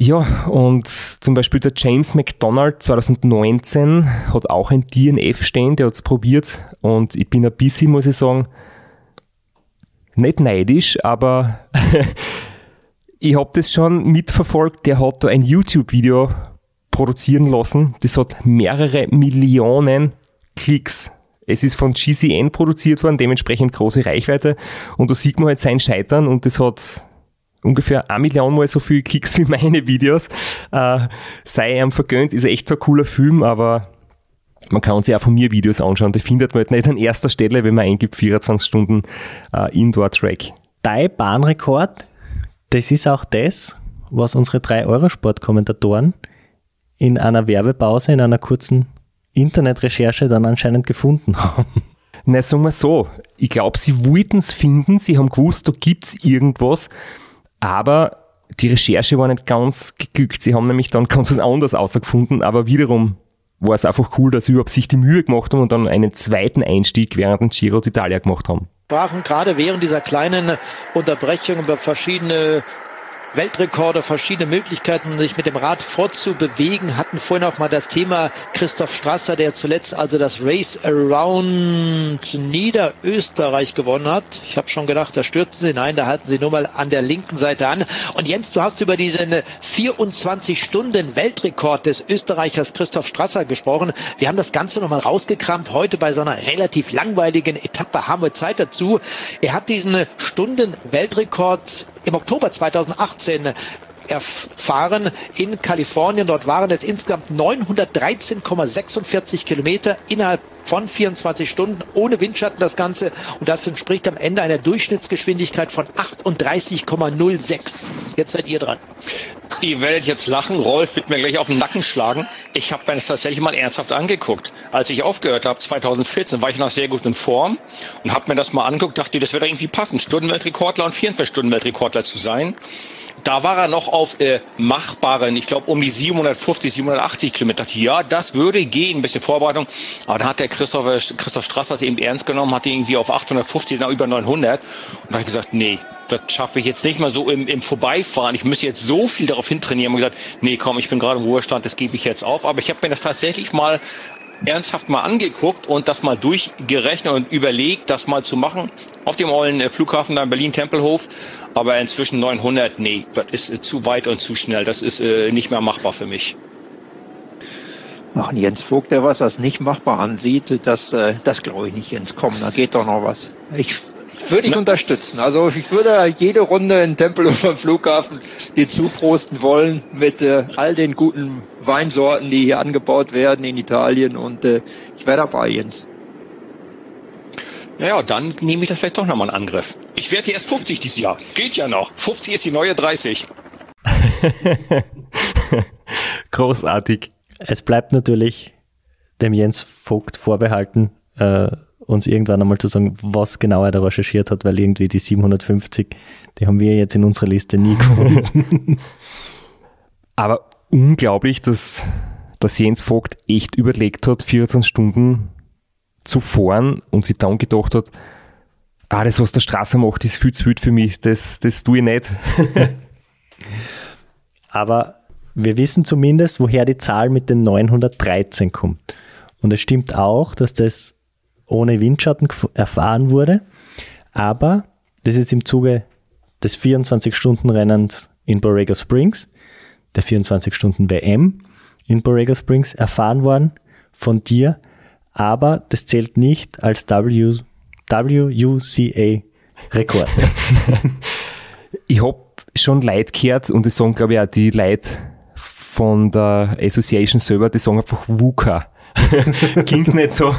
Ja, und zum Beispiel der James McDonald 2019 hat auch ein DNF stehen, der hat es probiert und ich bin ein bisschen, muss ich sagen, nicht neidisch, aber ich habe das schon mitverfolgt. Der hat da ein YouTube-Video produzieren lassen. Das hat mehrere Millionen Klicks. Es ist von GCN produziert worden, dementsprechend große Reichweite. Und da sieht man halt sein Scheitern und das hat ungefähr eine Million mal so viele Klicks wie meine Videos. Äh, sei ihm vergönnt, ist echt ein cooler Film, aber man kann sich auch von mir Videos anschauen. Die findet man halt nicht an erster Stelle, wenn man eingibt 24 Stunden äh, Indoor-Track. Dein Bahnrekord, das ist auch das, was unsere drei Eurosport-Kommentatoren in einer Werbepause, in einer kurzen Internetrecherche dann anscheinend gefunden haben. Na, sagen wir so, ich glaube, sie wollten es finden, sie haben gewusst, da gibt es irgendwas, aber die Recherche war nicht ganz geglückt. Sie haben nämlich dann ganz was anderes außergefunden, aber wiederum war es einfach cool, dass sie überhaupt sich die Mühe gemacht haben und dann einen zweiten Einstieg während dem Giro d'Italia gemacht haben. Sprachen gerade während dieser kleinen Unterbrechung über verschiedene Weltrekorde, verschiedene Möglichkeiten, sich mit dem Rad fortzubewegen, hatten vorhin auch mal das Thema Christoph Strasser, der zuletzt also das Race Around Niederösterreich gewonnen hat. Ich habe schon gedacht, da stürzen sie. Nein, da halten sie nur mal an der linken Seite an. Und Jens, du hast über diesen 24 Stunden Weltrekord des Österreichers Christoph Strasser gesprochen. Wir haben das Ganze nochmal rausgekramt. Heute bei so einer relativ langweiligen Etappe haben wir Zeit dazu. Er hat diesen Stunden Weltrekord im Oktober 2018 erfahren in Kalifornien. Dort waren es insgesamt 913,46 Kilometer innerhalb von 24 Stunden ohne Windschatten das Ganze und das entspricht am Ende einer Durchschnittsgeschwindigkeit von 38,06. Jetzt seid ihr dran. Ihr werdet jetzt lachen, Rolf wird mir gleich auf den Nacken schlagen. Ich habe mir das tatsächlich mal ernsthaft angeguckt. Als ich aufgehört habe, 2014, war ich noch sehr gut in Form und habe mir das mal angeguckt, dachte, das wird irgendwie passen, Stundenweltrekordler und 44 Stundenweltrekordler zu sein. Da war er noch auf äh, machbaren, ich glaube um die 750, 780 Kilometer. Ja, das würde gehen, ein bisschen Vorbereitung. Aber dann hat der Christoph, Christoph Strasser es eben ernst genommen, hat irgendwie auf 850, na, über 900. Und da habe ich gesagt, nee, das schaffe ich jetzt nicht mal so im, im Vorbeifahren. Ich müsste jetzt so viel darauf hintrainieren. Und gesagt, nee, komm, ich bin gerade im Ruhestand, das gebe ich jetzt auf. Aber ich habe mir das tatsächlich mal ernsthaft mal angeguckt und das mal durchgerechnet und überlegt, das mal zu machen auf dem ollen äh, Flughafen da in Berlin-Tempelhof. Aber inzwischen 900, nee, das ist äh, zu weit und zu schnell. Das ist äh, nicht mehr machbar für mich. Ach, Jens Vogt, der was als nicht machbar ansieht, das, äh, das glaube ich nicht, Jens. Komm, da geht doch noch was. Ich, Würde ich unterstützen. Also ich würde jede Runde in Tempelhof am Flughafen dir zuprosten wollen mit äh, all den guten Weinsorten, die hier angebaut werden in Italien und äh, ich wäre dabei, Jens. Naja, dann nehme ich das vielleicht doch nochmal in Angriff. Ich werde hier erst 50 dieses Jahr. Geht ja noch. 50 ist die neue 30. Großartig. Es bleibt natürlich dem Jens Vogt vorbehalten, äh, uns irgendwann einmal zu sagen, was genau er da recherchiert hat, weil irgendwie die 750, die haben wir jetzt in unserer Liste nie gefunden. Aber unglaublich, dass, dass Jens Vogt echt überlegt hat, 24 Stunden zu fahren und sich dann gedacht hat, ah, das, was der Straße macht, ist viel zu wild für mich, das, das tue ich nicht. Aber wir wissen zumindest, woher die Zahl mit den 913 kommt. Und es stimmt auch, dass das ohne Windschatten erfahren wurde. Aber das ist im Zuge des 24-Stunden-Rennens in Borrego Springs, der 24-Stunden-WM in Borrego Springs erfahren worden von dir. Aber das zählt nicht als WUCA-Rekord. ich habe schon Leute gehört und das sagen, glaube ich, auch die Leute von der Association selber, die sagen einfach WUCA. Klingt nicht so,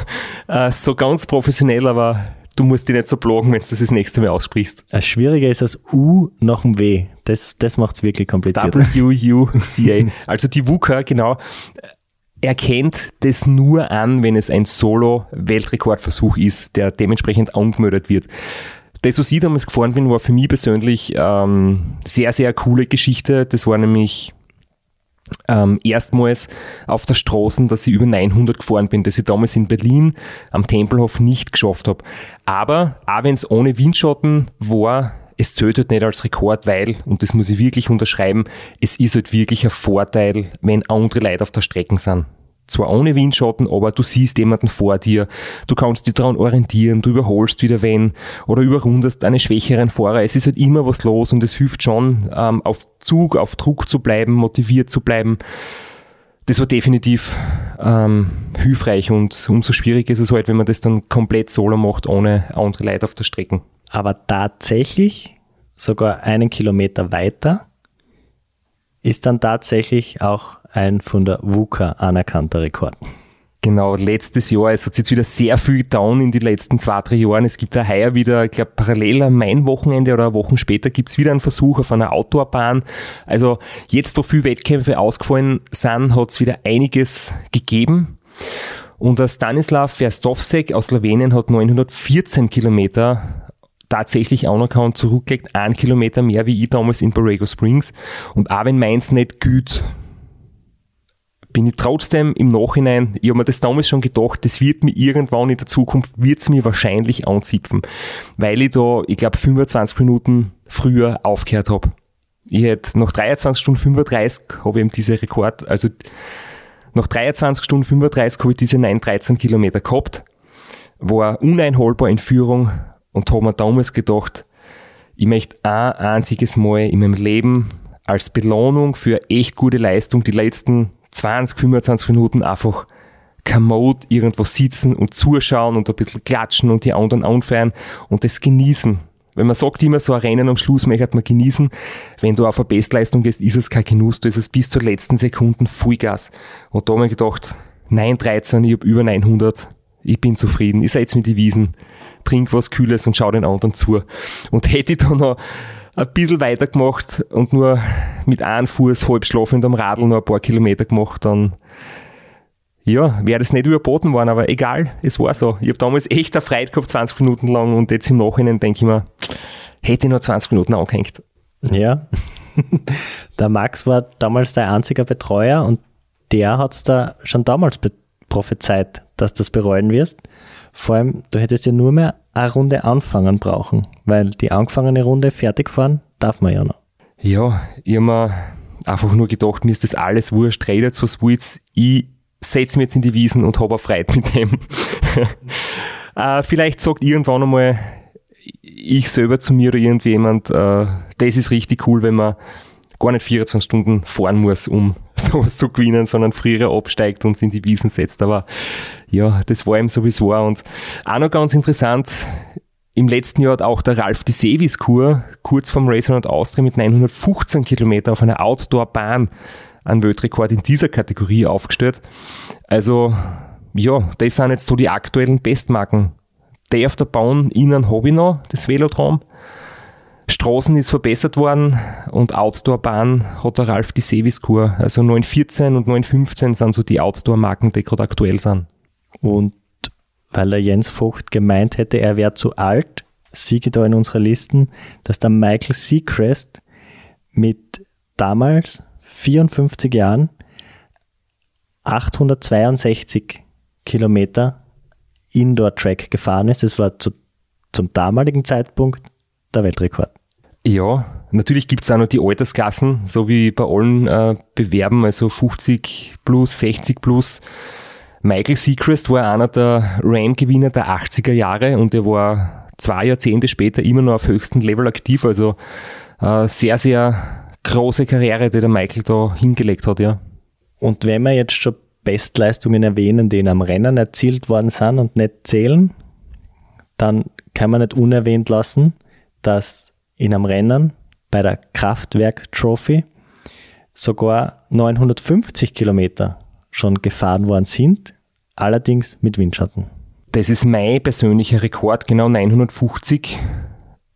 äh, so ganz professionell, aber du musst dich nicht so plagen, wenn du das das nächste Mal aussprichst. Das Schwierige ist das U nach dem W. Das, das macht es wirklich kompliziert. W-U-U-C-A. also die WUCA, genau, erkennt das nur an, wenn es ein Solo-Weltrekordversuch ist, der dementsprechend angemeldet wird. Das, was ich damals gefahren bin, war für mich persönlich ähm, sehr, sehr coole Geschichte. Das war nämlich ähm, erstmals auf der Straße, dass ich über 900 gefahren bin, das ich damals in Berlin am Tempelhof nicht geschafft habe. Aber auch wenn es ohne Windschatten war, es zählt halt nicht als Rekord, weil, und das muss ich wirklich unterschreiben, es ist halt wirklich ein Vorteil, wenn andere Leute auf der Strecke sind zwar ohne Windschatten, aber du siehst jemanden vor dir, du kannst dich daran orientieren, du überholst wieder wen oder überrundest einen schwächeren Fahrer. Es ist halt immer was los und es hilft schon, ähm, auf Zug, auf Druck zu bleiben, motiviert zu bleiben. Das war definitiv ähm, hilfreich und umso schwieriger ist es halt, wenn man das dann komplett solo macht, ohne andere Leute auf der Strecke. Aber tatsächlich, sogar einen Kilometer weiter, ist dann tatsächlich auch ein von der WUKA anerkannter Rekord. Genau, letztes Jahr, es hat jetzt wieder sehr viel down in den letzten zwei, drei Jahren. Es gibt ja heuer wieder, ich glaube, parallel am Main-Wochenende oder Wochen später gibt es wieder einen Versuch auf einer Outdoorbahn. Also jetzt, wo viele Wettkämpfe ausgefallen sind, hat es wieder einiges gegeben. Und der Stanislav Verstovsek aus Slowenien hat 914 Kilometer tatsächlich anerkannt zurückgelegt, ein Kilometer mehr wie ich damals in Borrego Springs. Und auch wenn meins nicht gut bin ich trotzdem im Nachhinein, ich habe mir das damals schon gedacht, das wird mir irgendwann in der Zukunft, wird es mir wahrscheinlich anzipfen, weil ich da, ich glaube, 25 Minuten früher aufgehört habe. Ich hätte nach 23 Stunden 35 habe ich eben diese Rekord, also nach 23 Stunden 35 habe ich diese 913 Kilometer gehabt, war uneinholbar in Führung und habe mir damals gedacht, ich möchte ein einziges Mal in meinem Leben als Belohnung für echt gute Leistung die letzten 20, 25 Minuten einfach kommod irgendwo sitzen und zuschauen und ein bisschen klatschen und die anderen anfeiern und das genießen. Wenn man sagt immer so ein Rennen am Schluss möchte man genießen, wenn du auf eine Bestleistung gehst, ist es kein Genuss, da ist es bis zur letzten Sekunde Vollgas. Und da habe ich gedacht, 9,13, ich habe über 900, ich bin zufrieden, ich seid mit die Wiesen, trink was Kühles und schau den anderen zu. Und hätte ich da noch ein bisschen weiter gemacht und nur mit einem Fuß halb schlafend am Radl noch ein paar Kilometer gemacht, dann ja, wäre das nicht überboten worden, aber egal, es war so. Ich habe damals echt eine Freude gehabt, 20 Minuten lang und jetzt im Nachhinein denke ich mir, hätte ich nur 20 Minuten angehängt. Ja, der Max war damals dein einziger Betreuer und der hat es da schon damals prophezeit, dass du das bereuen wirst. Vor allem, du hättest ja nur mehr eine Runde anfangen brauchen, weil die angefangene Runde fertig fahren darf man ja noch. Ja, ich habe mir einfach nur gedacht, mir ist das alles wurscht, redet was willst, ich setze mich jetzt in die Wiesen und habe Freude mit dem. äh, vielleicht sagt irgendwann einmal ich selber zu mir oder irgendjemand, äh, das ist richtig cool, wenn man gar nicht 24 Stunden fahren muss, um sowas zu gewinnen, sondern früher absteigt und in die Wiesen setzt. Aber ja, das war ihm sowieso. Und auch noch ganz interessant, Im letzten Jahr hat auch der Ralf die Sevis-Kur kurz vom Race Around Austria mit 915 Kilometer auf einer Outdoor-Bahn einen Weltrekord in dieser Kategorie aufgestellt. Also, ja, das sind jetzt so die aktuellen Bestmarken. Der auf der Bahn innen habe ich noch, das Velodrom. Straßen ist verbessert worden und Outdoor-Bahn hat der Ralf die Sevis-Kur. Also 914 und 915 sind so die Outdoor-Marken, die gerade aktuell sind. Und weil der Jens Vogt gemeint hätte, er wäre zu alt, siege da in unserer Listen, dass der Michael Seacrest mit damals 54 Jahren 862 Kilometer Indoor-Track gefahren ist. Das war zu, zum damaligen Zeitpunkt der Weltrekord. Ja, natürlich gibt es auch noch die Altersklassen, so wie bei allen äh, Bewerben, also 50 plus, 60 plus. Michael Seacrest war einer der RAM-Gewinner der 80er Jahre und er war zwei Jahrzehnte später immer noch auf höchstem Level aktiv. Also äh, sehr, sehr große Karriere, die der Michael da hingelegt hat, ja. Und wenn wir jetzt schon Bestleistungen erwähnen, die am Rennen erzielt worden sind und nicht zählen, dann kann man nicht unerwähnt lassen, dass in einem Rennen bei der Kraftwerk Trophy sogar 950 Kilometer schon gefahren worden sind, allerdings mit Windschatten. Das ist mein persönlicher Rekord, genau 950.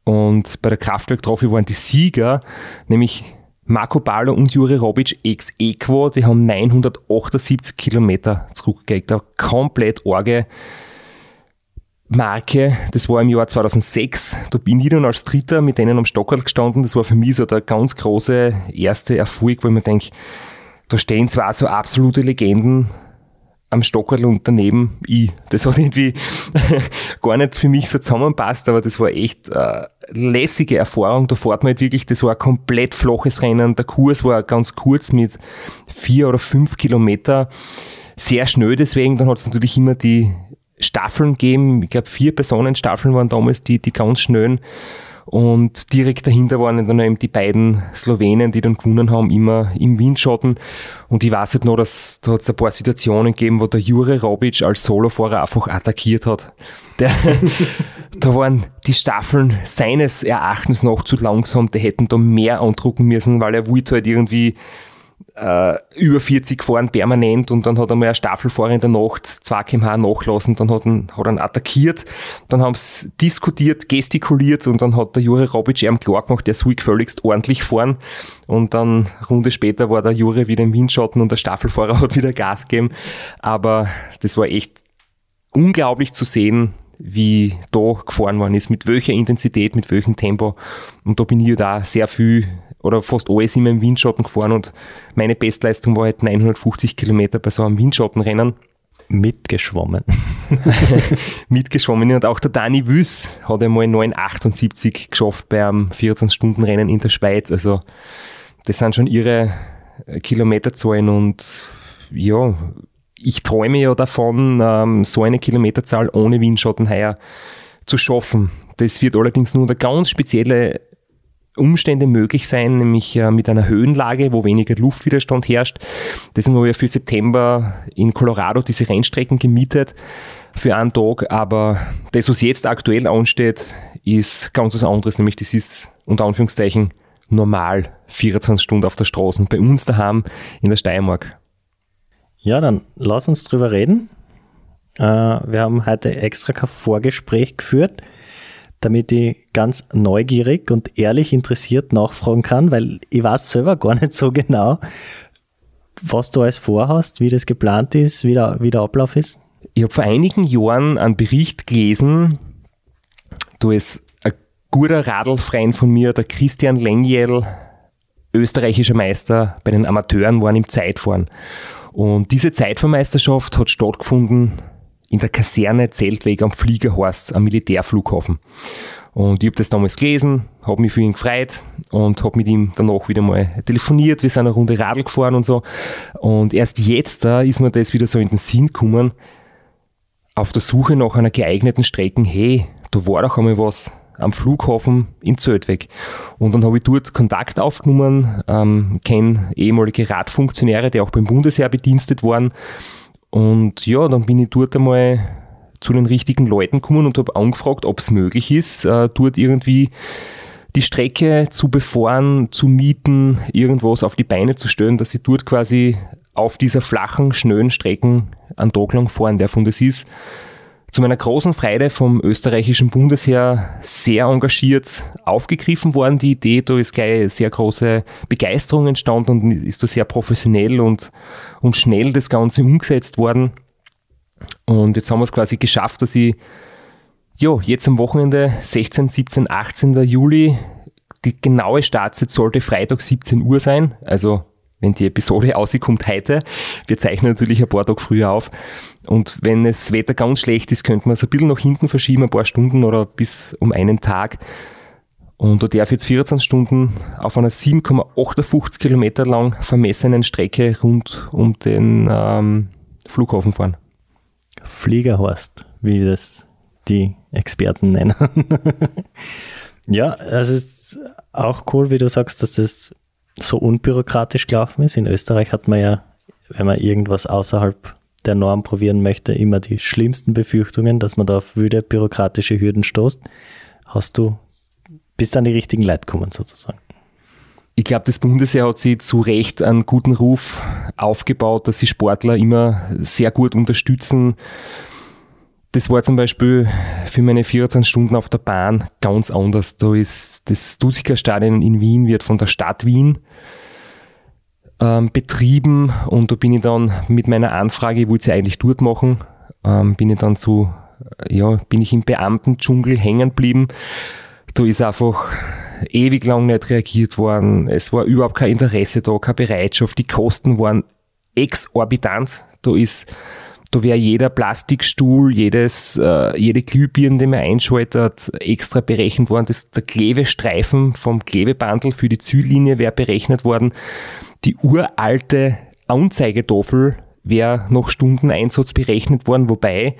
Und bei der Kraftwerk Trophy waren die Sieger, nämlich Marco Ballo und Juri Robic ex Equo, die haben 978 Kilometer zurückgelegt. Komplett orge Marke. Das war im Jahr 2006. Da bin ich dann als Dritter mit denen am Stockerl gestanden. Das war für mich so der ganz große erste Erfolg, wo ich mir denke, da stehen zwar so absolute Legenden am Stockerl und daneben ich. Das hat irgendwie gar nicht für mich so zusammenpasst, aber das war echt äh, lässige Erfahrung. Da fährt man halt wirklich, das war ein komplett flaches Rennen. Der Kurs war ganz kurz mit vier oder fünf Kilometer. Sehr schnell deswegen. Dann hat es natürlich immer die Staffeln gegeben. Ich glaube, vier Personenstaffeln waren damals die, die ganz schnellen. Und direkt dahinter waren dann eben die beiden Slowenen, die dann gewonnen haben, immer im Windschatten. Und ich weiß halt noch, dass da hat es ein paar Situationen gegeben, wo der Jure Robic als Solofahrer einfach attackiert hat. Der, da waren die Staffeln seines Erachtens noch zu langsam, die hätten da mehr andrucken müssen, weil er wollte halt irgendwie äh, über 40 gefahren permanent und dann hat er mal eine Staffelfahrer in der Nacht 2 kmh nachlassen, dann hat er, hat ihn attackiert, dann haben sie diskutiert, gestikuliert und dann hat der Jure Robic ihm klar gemacht, der soll völligst ordentlich fahren. Und dann Runde später war der Jure wieder im Windschatten und der Staffelfahrer hat wieder Gas gegeben, aber das war echt unglaublich zu sehen, wie da gefahren worden ist, mit welcher Intensität, mit welchem Tempo. Und da bin ich da sehr viel oder fast alles immer im Windschatten gefahren und meine Bestleistung war halt 950 Kilometer bei so einem Windschattenrennen. Mitgeschwommen. Mitgeschwommen. Und auch der Dani Wüss hat einmal 978 geschafft bei einem 24-Stunden-Rennen in der Schweiz. Also, das sind schon ihre Kilometerzahlen und ja, ich träume ja davon, ähm, so eine Kilometerzahl ohne Windschatten heuer zu schaffen. Das wird allerdings nur unter ganz spezielle Umstände möglich sein, nämlich äh, mit einer Höhenlage, wo weniger Luftwiderstand herrscht. Deswegen habe ich für September in Colorado diese Rennstrecken gemietet für einen Tag, aber das, was jetzt aktuell ansteht, ist ganz was anderes, nämlich das ist unter Anführungszeichen normal 24 Stunden auf der Straße bei uns daheim in der Steiermark. Ja, dann lass uns drüber reden. Äh, wir haben heute extra kein Vorgespräch geführt damit ich ganz neugierig und ehrlich interessiert nachfragen kann, weil ich weiß selber gar nicht so genau, was du alles vorhast, wie das geplant ist, wie der, wie der Ablauf ist. Ich habe vor einigen Jahren einen Bericht gelesen, da ist ein guter Radlfreund von mir, der Christian Lengjel, österreichischer Meister bei den Amateuren, waren im Zeitfahren. Und diese Zeitfahrmeisterschaft hat stattgefunden in der Kaserne Zeltweg am Fliegerhorst am Militärflughafen. Und ich habe das damals gelesen, habe mich für ihn gefreut und habe mit ihm danach wieder mal telefoniert. Wir sind eine Runde Radl gefahren und so. Und erst jetzt da ist mir das wieder so in den Sinn gekommen, auf der Suche nach einer geeigneten Strecke. Hey, da war doch einmal was am Flughafen in Zeltweg. Und dann habe ich dort Kontakt aufgenommen, ähm, kenne ehemalige Radfunktionäre, die auch beim Bundesheer bedienstet waren und ja, dann bin ich dort einmal zu den richtigen Leuten gekommen und habe angefragt, ob es möglich ist, äh, dort irgendwie die Strecke zu befahren, zu mieten, irgendwas auf die Beine zu stellen, dass sie dort quasi auf dieser flachen, schnellen Strecken einen Tag lang fahren darf. Und es ist zu meiner großen Freude vom österreichischen Bundesheer sehr engagiert aufgegriffen worden, die Idee. Da ist gleich sehr große Begeisterung entstanden und ist da sehr professionell und, und schnell das Ganze umgesetzt worden. Und jetzt haben wir es quasi geschafft, dass ich ja, jetzt am Wochenende 16, 17, 18. Juli, die genaue Startzeit sollte Freitag 17 Uhr sein, also wenn die Episode auskommt heute. Wir zeichnen natürlich ein paar Tage früher auf. Und wenn das Wetter ganz schlecht ist, könnte man es ein bisschen nach hinten verschieben, ein paar Stunden oder bis um einen Tag. Und da darf jetzt 14 Stunden auf einer 7,58 Kilometer lang vermessenen Strecke rund um den ähm, Flughafen fahren. Fliegerhorst, wie das die Experten nennen. ja, es ist auch cool, wie du sagst, dass das so unbürokratisch gelaufen ist. In Österreich hat man ja, wenn man irgendwas außerhalb der Norm probieren möchte, immer die schlimmsten Befürchtungen, dass man da auf wüde bürokratische Hürden stoßt. Hast du, bist an die richtigen Leute gekommen sozusagen. Ich glaube, das Bundesheer hat sich zu Recht einen guten Ruf aufgebaut, dass sie Sportler immer sehr gut unterstützen. Das war zum Beispiel für meine 14 Stunden auf der Bahn ganz anders. Da ist das Dusiker Stadion in Wien wird von der Stadt Wien ähm, betrieben und da bin ich dann mit meiner Anfrage, ich wollte sie eigentlich dort machen, ähm, bin ich dann zu, ja, bin ich im Beamtendschungel hängen geblieben. Da ist einfach ewig lang nicht reagiert worden. Es war überhaupt kein Interesse da, keine Bereitschaft. Die Kosten waren exorbitant. Da ist da wäre jeder Plastikstuhl, jedes, äh, jede Glühbirne, die man einschaltet, extra berechnet worden. Das, der Klebestreifen vom Klebebandel für die Ziellinie wäre berechnet worden. Die uralte Anzeigetafel wäre nach Stundeneinsatz berechnet worden, wobei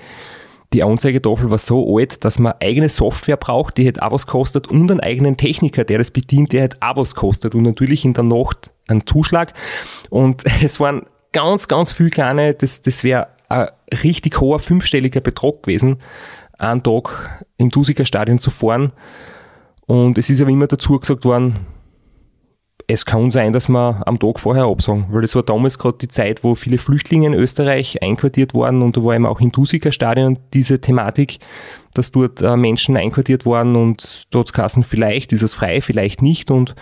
die Anzeigetafel war so alt, dass man eigene Software braucht, die hätte auch was kostet und einen eigenen Techniker, der das bedient, der hätte auch was kostet und natürlich in der Nacht einen Zuschlag. Und es waren ganz, ganz viele kleine, das, das wäre ein richtig hoher fünfstelliger Betrag gewesen, einen Tag im Dusiker Stadion zu fahren. Und es ist aber immer dazu gesagt worden, es kann sein, dass wir am Tag vorher absagen, weil das war damals gerade die Zeit, wo viele Flüchtlinge in Österreich einquartiert waren und da war eben auch im Dusiker Stadion diese Thematik, dass dort äh, Menschen einquartiert waren und dort kassen vielleicht ist es frei, vielleicht nicht und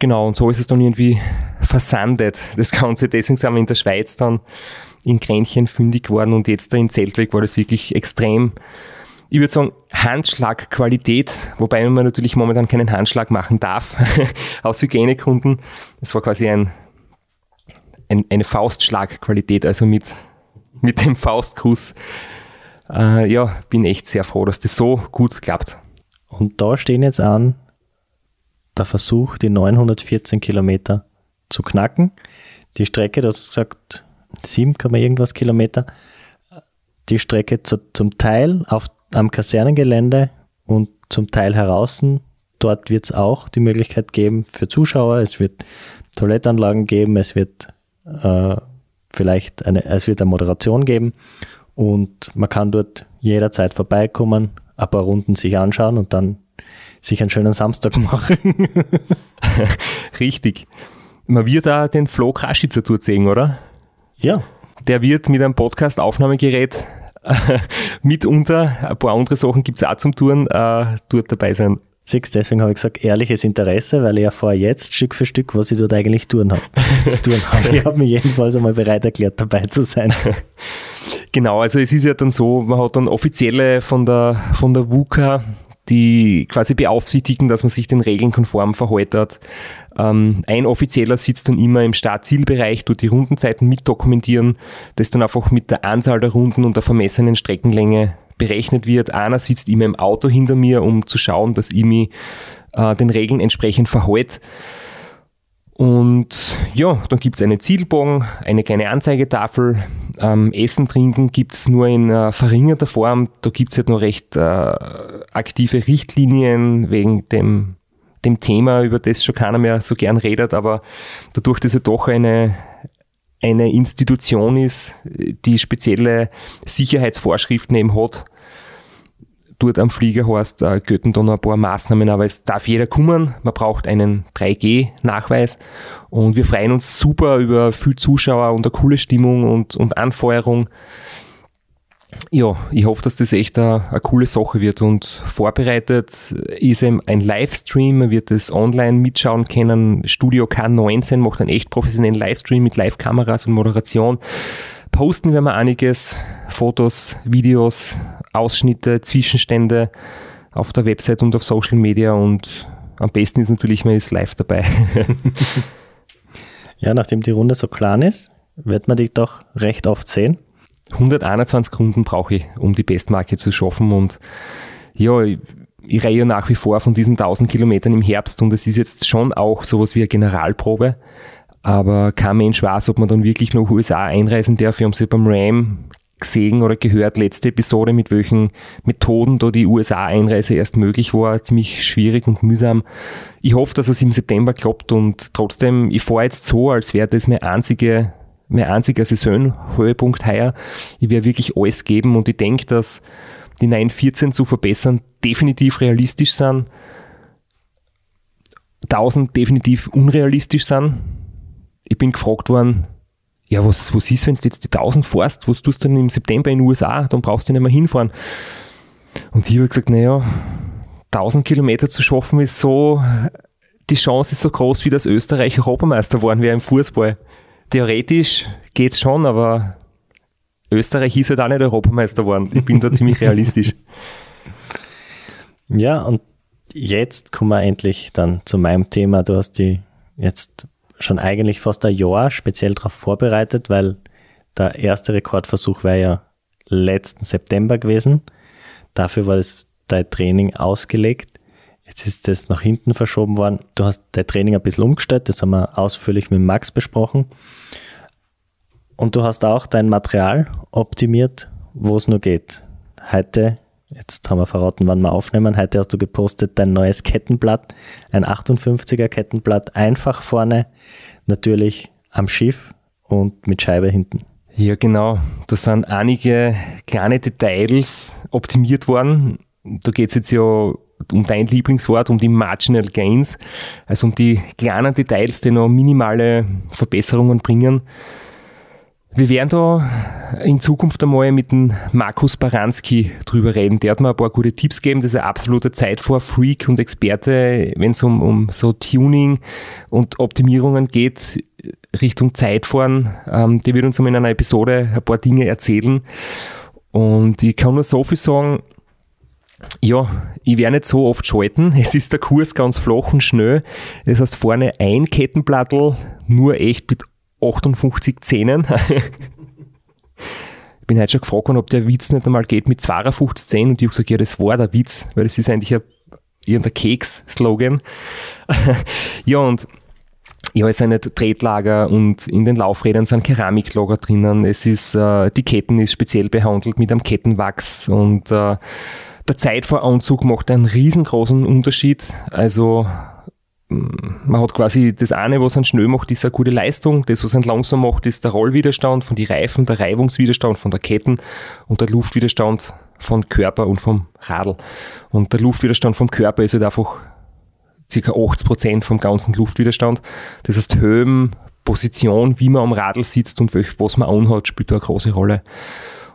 genau, und so ist es dann irgendwie versandet, das Ganze. Deswegen sind wir in der Schweiz dann in Kränchen fündig geworden und jetzt da in Zeltweg war das wirklich extrem, ich würde sagen, Handschlagqualität, wobei man natürlich momentan keinen Handschlag machen darf, aus Hygienegründen. Es war quasi ein, ein, eine Faustschlagqualität, also mit, mit dem Faustgruß. Äh, ja, bin echt sehr froh, dass das so gut klappt. Und da stehen jetzt an der Versuch, die 914 Kilometer zu knacken. Die Strecke, das gesagt, 7, irgendwas Kilometer, die Strecke zu, zum Teil auf, am Kasernengelände und zum Teil heraus. Dort wird es auch die Möglichkeit geben für Zuschauer. Es wird Toilettanlagen geben, es wird äh, vielleicht eine, es wird eine Moderation geben und man kann dort jederzeit vorbeikommen, ein paar Runden sich anschauen und dann sich einen schönen Samstag machen. Richtig. Man wird da den Flo Kraschitzer dort sehen, oder? Ja. Der wird mit einem Podcast-Aufnahmegerät äh, mitunter, ein paar andere Sachen gibt es auch zum Touren, äh, dort dabei sein. Siehst, deswegen habe ich gesagt, ehrliches Interesse, weil ich erfahre jetzt Stück für Stück, was ich dort eigentlich tun habe. zu tun habe. Ich habe mich jedenfalls einmal bereit erklärt, dabei zu sein. Genau, also es ist ja dann so, man hat dann offizielle von der, von der WUKA die quasi beaufsichtigen, dass man sich den Regeln konform verhält. Ähm, ein Offizieller sitzt dann immer im Startzielbereich, tut die Rundenzeiten mitdokumentieren, das dann einfach mit der Anzahl der Runden und der vermessenen Streckenlänge berechnet wird. Einer sitzt immer im Auto hinter mir, um zu schauen, dass ich mich äh, den Regeln entsprechend verhalte. Und ja, dann gibt es einen Zielbogen, eine kleine Anzeigetafel. Ähm, Essen, Trinken gibt es nur in äh, verringerter Form. Da gibt es halt noch recht äh, aktive Richtlinien wegen dem, dem Thema, über das schon keiner mehr so gern redet. Aber dadurch, dass ja doch eine, eine Institution ist, die spezielle Sicherheitsvorschriften eben hat. Dort am Flieger heißt, äh, gelten noch ein paar Maßnahmen, aber es darf jeder kommen. Man braucht einen 3G-Nachweis und wir freuen uns super über viel Zuschauer und eine coole Stimmung und, und Anfeuerung ja, ich hoffe, dass das echt eine, eine, coole Sache wird und vorbereitet ist eben ein Livestream, man wird es online mitschauen können. Studio K19 macht einen echt professionellen Livestream mit Live-Kameras und Moderation. Posten wir mal einiges, Fotos, Videos, Ausschnitte, Zwischenstände auf der Website und auf Social Media und am besten ist natürlich, man ist live dabei. ja, nachdem die Runde so klein ist, wird man dich doch recht oft sehen. 121 Runden brauche ich, um die Bestmarke zu schaffen und ja, ich, ich reihe nach wie vor von diesen 1000 Kilometern im Herbst und es ist jetzt schon auch sowas wie eine Generalprobe, aber kein Mensch weiß, ob man dann wirklich nach USA einreisen darf. Wir haben sie beim RAM gesehen oder gehört, letzte Episode, mit welchen Methoden da die USA-Einreise erst möglich war, ziemlich schwierig und mühsam. Ich hoffe, dass es im September klappt und trotzdem, ich fahre jetzt so, als wäre das meine einzige mein einziger Saisonhöhepunkt heuer. Ich werde wirklich alles geben und ich denke, dass die 914 zu verbessern definitiv realistisch sind. 1000 definitiv unrealistisch sind. Ich bin gefragt worden, ja, was, was ist, wenn du jetzt die 1000 fährst, was tust du denn im September in den USA, dann brauchst du nicht mehr hinfahren. Und ich habe gesagt, naja, 1000 Kilometer zu schaffen ist so, die Chance ist so groß, wie das Österreich Europameister waren wir im Fußball theoretisch geht es schon, aber Österreich ist halt auch nicht Europameister geworden. Ich bin da ziemlich realistisch. Ja, und jetzt kommen wir endlich dann zu meinem Thema. Du hast die jetzt schon eigentlich fast ein Jahr speziell darauf vorbereitet, weil der erste Rekordversuch war ja letzten September gewesen. Dafür war das dein Training ausgelegt. Jetzt ist das nach hinten verschoben worden. Du hast dein Training ein bisschen umgestellt, das haben wir ausführlich mit Max besprochen. Und du hast auch dein Material optimiert, wo es nur geht. Heute, jetzt haben wir verraten, wann wir aufnehmen, heute hast du gepostet dein neues Kettenblatt, ein 58er Kettenblatt, einfach vorne, natürlich am Schiff und mit Scheibe hinten. Ja, genau. Da sind einige kleine Details optimiert worden. Da geht es jetzt ja um dein Lieblingswort, um die Marginal Gains, also um die kleinen Details, die noch minimale Verbesserungen bringen. Wir werden da in Zukunft einmal mit dem Markus Baranski drüber reden. Der hat mir ein paar gute Tipps gegeben. Das ist ein absoluter Zeitfahr-Freak und Experte, wenn es um, um so Tuning und Optimierungen geht, Richtung Zeitfahren. Ähm, der wird uns einmal in einer Episode ein paar Dinge erzählen. Und ich kann nur so viel sagen, ja, ich werde nicht so oft schalten. Es ist der Kurs ganz flach und schnell. Das heißt, vorne ein Kettenplattel, nur echt mit 58 Zähnen. ich bin heute schon gefragt worden, ob der Witz nicht einmal geht mit 52 Zähnen und ich habe gesagt, ja, das war der Witz, weil das ist eigentlich ein, irgendein Keks-Slogan. ja, und ja, es sind nicht Tretlager und in den Laufrädern sind Keramiklager drinnen. Es ist, äh, die Ketten ist speziell behandelt mit einem Kettenwachs und äh, der Zeitvoranzug macht einen riesengroßen Unterschied. Also man hat quasi das eine, was einen schnell macht, ist eine gute Leistung. Das, was einen langsam macht, ist der Rollwiderstand von den Reifen, der Reibungswiderstand von der Ketten und der Luftwiderstand von Körper und vom Radl. Und der Luftwiderstand vom Körper ist halt einfach ca. 80% vom ganzen Luftwiderstand. Das heißt, Höhen, Position, wie man am Radl sitzt und was man anhat, spielt da eine große Rolle.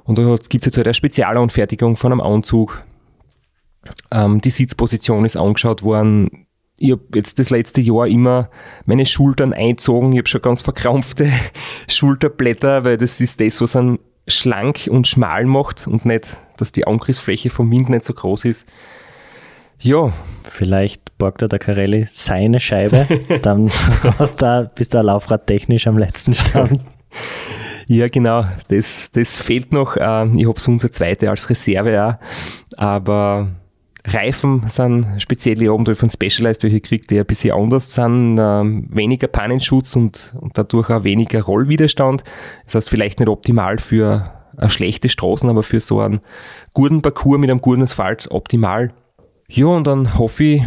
Und da gibt es jetzt halt eine Spezialanfertigung von einem Anzug, ähm, die Sitzposition ist angeschaut worden. Ich habe jetzt das letzte Jahr immer meine Schultern einzogen. Ich habe schon ganz verkrampfte Schulterblätter, weil das ist das, was einen schlank und schmal macht und nicht, dass die Angriffsfläche vom Wind nicht so groß ist. Ja. Vielleicht borgt er der Carelli seine Scheibe, dann hast du bist du Laufrad technisch am letzten Stand. Ja, genau. Das, das fehlt noch. Ähm, ich habe sonst eine zweite als Reserve auch. Aber Reifen sind speziell oben von Specialized, welche kriegt, die ein bisschen anders sind, ähm, weniger Pannenschutz und, und dadurch auch weniger Rollwiderstand. Das heißt, vielleicht nicht optimal für eine schlechte Straßen, aber für so einen guten Parcours mit einem guten Asphalt optimal. Ja, und dann hoffe ich,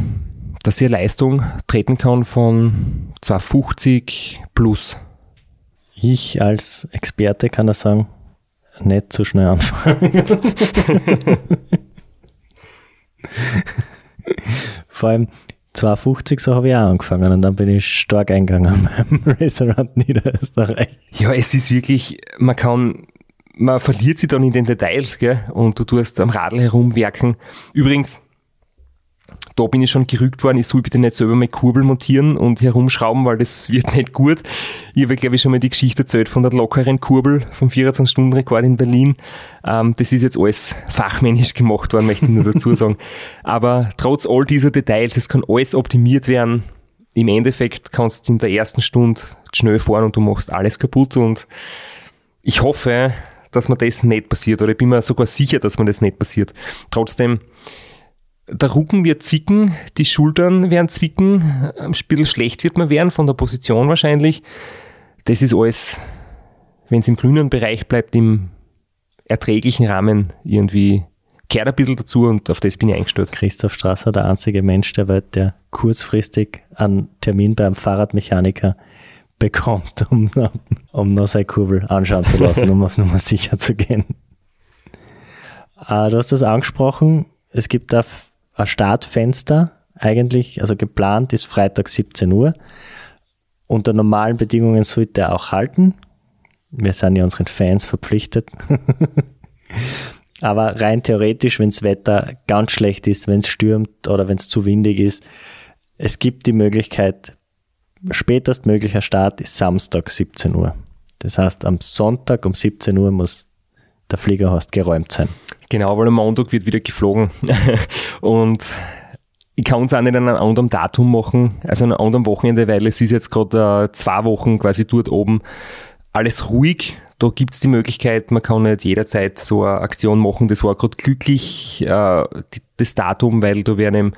dass eine Leistung treten kann von 250 plus. Ich als Experte kann das sagen, nicht zu schnell anfangen. Vor allem 250 so habe ich auch angefangen und dann bin ich stark eingegangen beim Racerrand Niederösterreich. Ja, es ist wirklich, man kann, man verliert sich dann in den Details, gell? Und du tust am Radl herumwerken. Übrigens, da bin ich schon gerügt worden, ich soll bitte nicht selber meine Kurbel montieren und herumschrauben, weil das wird nicht gut. Ich habe, glaube ich, schon mal die Geschichte erzählt von der lockeren Kurbel vom 24-Stunden-Rekord in Berlin. Ähm, das ist jetzt alles fachmännisch gemacht worden, möchte ich nur dazu sagen. Aber trotz all dieser Details, es kann alles optimiert werden. Im Endeffekt kannst du in der ersten Stunde schnell fahren und du machst alles kaputt und ich hoffe, dass mir das nicht passiert oder ich bin mir sogar sicher, dass mir das nicht passiert. Trotzdem, der Rücken wird zwicken, die Schultern werden zwicken, ein bisschen schlecht wird man werden, von der Position wahrscheinlich. Das ist alles, wenn es im grünen Bereich bleibt, im erträglichen Rahmen irgendwie kehrt ein bisschen dazu und auf das bin ich eingestellt. Christoph Strasser, der einzige Mensch der Welt, der kurzfristig einen Termin beim Fahrradmechaniker bekommt, um, um noch seine Kurbel anschauen zu lassen, um auf Nummer sicher zu gehen. Uh, du hast das angesprochen, es gibt da ein Startfenster eigentlich, also geplant ist Freitag 17 Uhr. Unter normalen Bedingungen sollte er auch halten. Wir sind ja unseren Fans verpflichtet. Aber rein theoretisch, wenn das Wetter ganz schlecht ist, wenn es stürmt oder wenn es zu windig ist, es gibt die Möglichkeit, spätestmöglicher Start ist Samstag 17 Uhr. Das heißt, am Sonntag um 17 Uhr muss der Fliegerhorst geräumt sein. Genau, weil am Montag wird wieder geflogen. und ich kann uns auch nicht an einem anderen Datum machen, also an einem anderen Wochenende, weil es ist jetzt gerade äh, zwei Wochen quasi dort oben alles ruhig. Da gibt es die Möglichkeit, man kann nicht jederzeit so eine Aktion machen. Das war gerade glücklich, äh, die, das Datum, weil da werden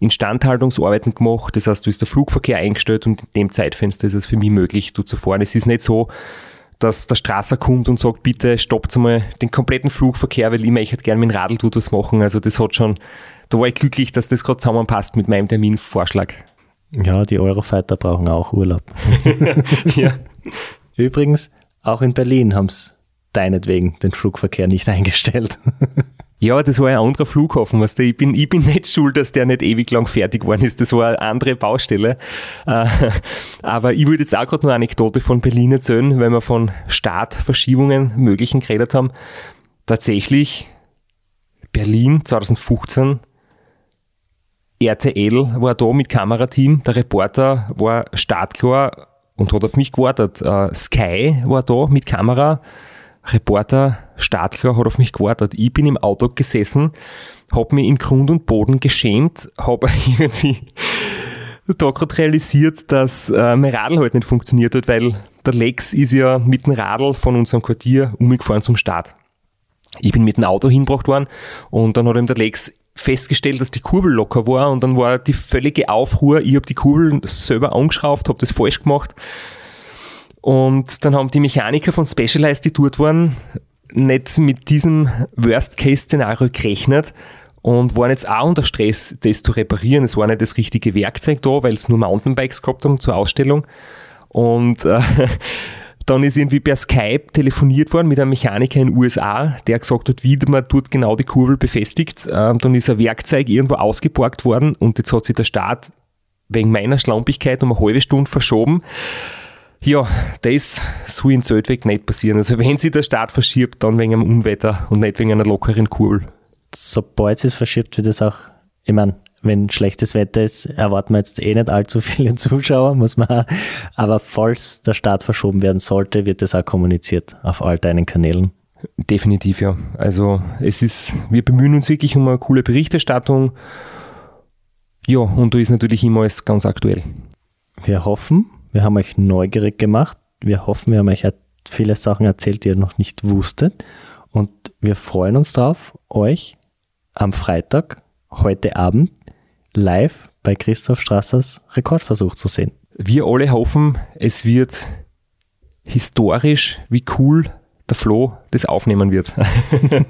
Instandhaltungsarbeiten gemacht. Das heißt, du ist der Flugverkehr eingestellt und in dem Zeitfenster ist es für mich möglich, du zu fahren. Es ist nicht so, dass der Strasser kommt und sagt, bitte stoppt mal den kompletten Flugverkehr, weil ich möchte gerne mit dem Radl was machen. Also das hat schon, da war ich glücklich, dass das gerade zusammenpasst mit meinem Terminvorschlag. Ja, die Eurofighter brauchen auch Urlaub. ja. Übrigens, auch in Berlin haben es deinetwegen den Flugverkehr nicht eingestellt. Ja, das war ein anderer Flughafen, weißt du. Ich bin, ich bin nicht schuld, dass der nicht ewig lang fertig geworden ist. Das war eine andere Baustelle. Äh, aber ich würde jetzt auch gerade eine Anekdote von Berlin erzählen, weil wir von Startverschiebungen möglichen geredet haben. Tatsächlich, Berlin 2015, RTL war da mit Kamerateam, der Reporter war startklar und hat auf mich gewartet. Äh, Sky war da mit Kamera Reporter Stadler hat auf mich gewartet. Ich bin im Auto gesessen, habe mich in Grund und Boden geschämt, habe irgendwie da gerade realisiert, dass äh, mein Radl halt nicht funktioniert hat, weil der Lex ist ja mit dem Radl von unserem Quartier umgefahren zum Start. Ich bin mit dem Auto hingebracht worden und dann hat ihm der Lex festgestellt, dass die Kurbel locker war und dann war die völlige Aufruhr. Ich habe die Kurbel selber angeschraubt, habe das falsch gemacht und dann haben die Mechaniker von Specialized, die dort waren, nicht mit diesem Worst-Case-Szenario gerechnet und waren jetzt auch unter Stress, das zu reparieren. Es war nicht das richtige Werkzeug da, weil es nur Mountainbikes gehabt haben zur Ausstellung. Und äh, dann ist irgendwie per Skype telefoniert worden mit einem Mechaniker in den USA, der gesagt hat, wie man dort genau die Kurbel befestigt. Äh, dann ist ein Werkzeug irgendwo ausgeborgt worden und jetzt hat sich der Start wegen meiner Schlampigkeit um eine halbe Stunde verschoben. Ja, das soll in Zeltweg nicht passieren. Also wenn sich der Start verschiebt, dann wegen einem Unwetter und nicht wegen einer lockeren Kurbel. Sobald es verschiebt, wird es auch, ich meine, wenn schlechtes Wetter ist, erwarten wir jetzt eh nicht allzu viele Zuschauer, muss man auch. Aber falls der Start verschoben werden sollte, wird das auch kommuniziert auf all deinen Kanälen. Definitiv, ja. Also es ist, wir bemühen uns wirklich um eine coole Berichterstattung. Ja, und da ist natürlich immer alles ganz aktuell. Wir hoffen, wir haben euch neugierig gemacht. Wir hoffen, wir haben euch viele Sachen erzählt, die ihr noch nicht wusstet. Und wir freuen uns darauf, euch am Freitag, heute Abend, live bei Christoph Strassers Rekordversuch zu sehen. Wir alle hoffen, es wird historisch, wie cool der Flo das aufnehmen wird.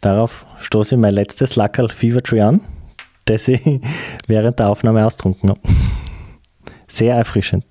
Darauf stoße ich mein letztes Lackerl Fever Tree an, das ich während der Aufnahme austrunken habe. Sehr erfrischend.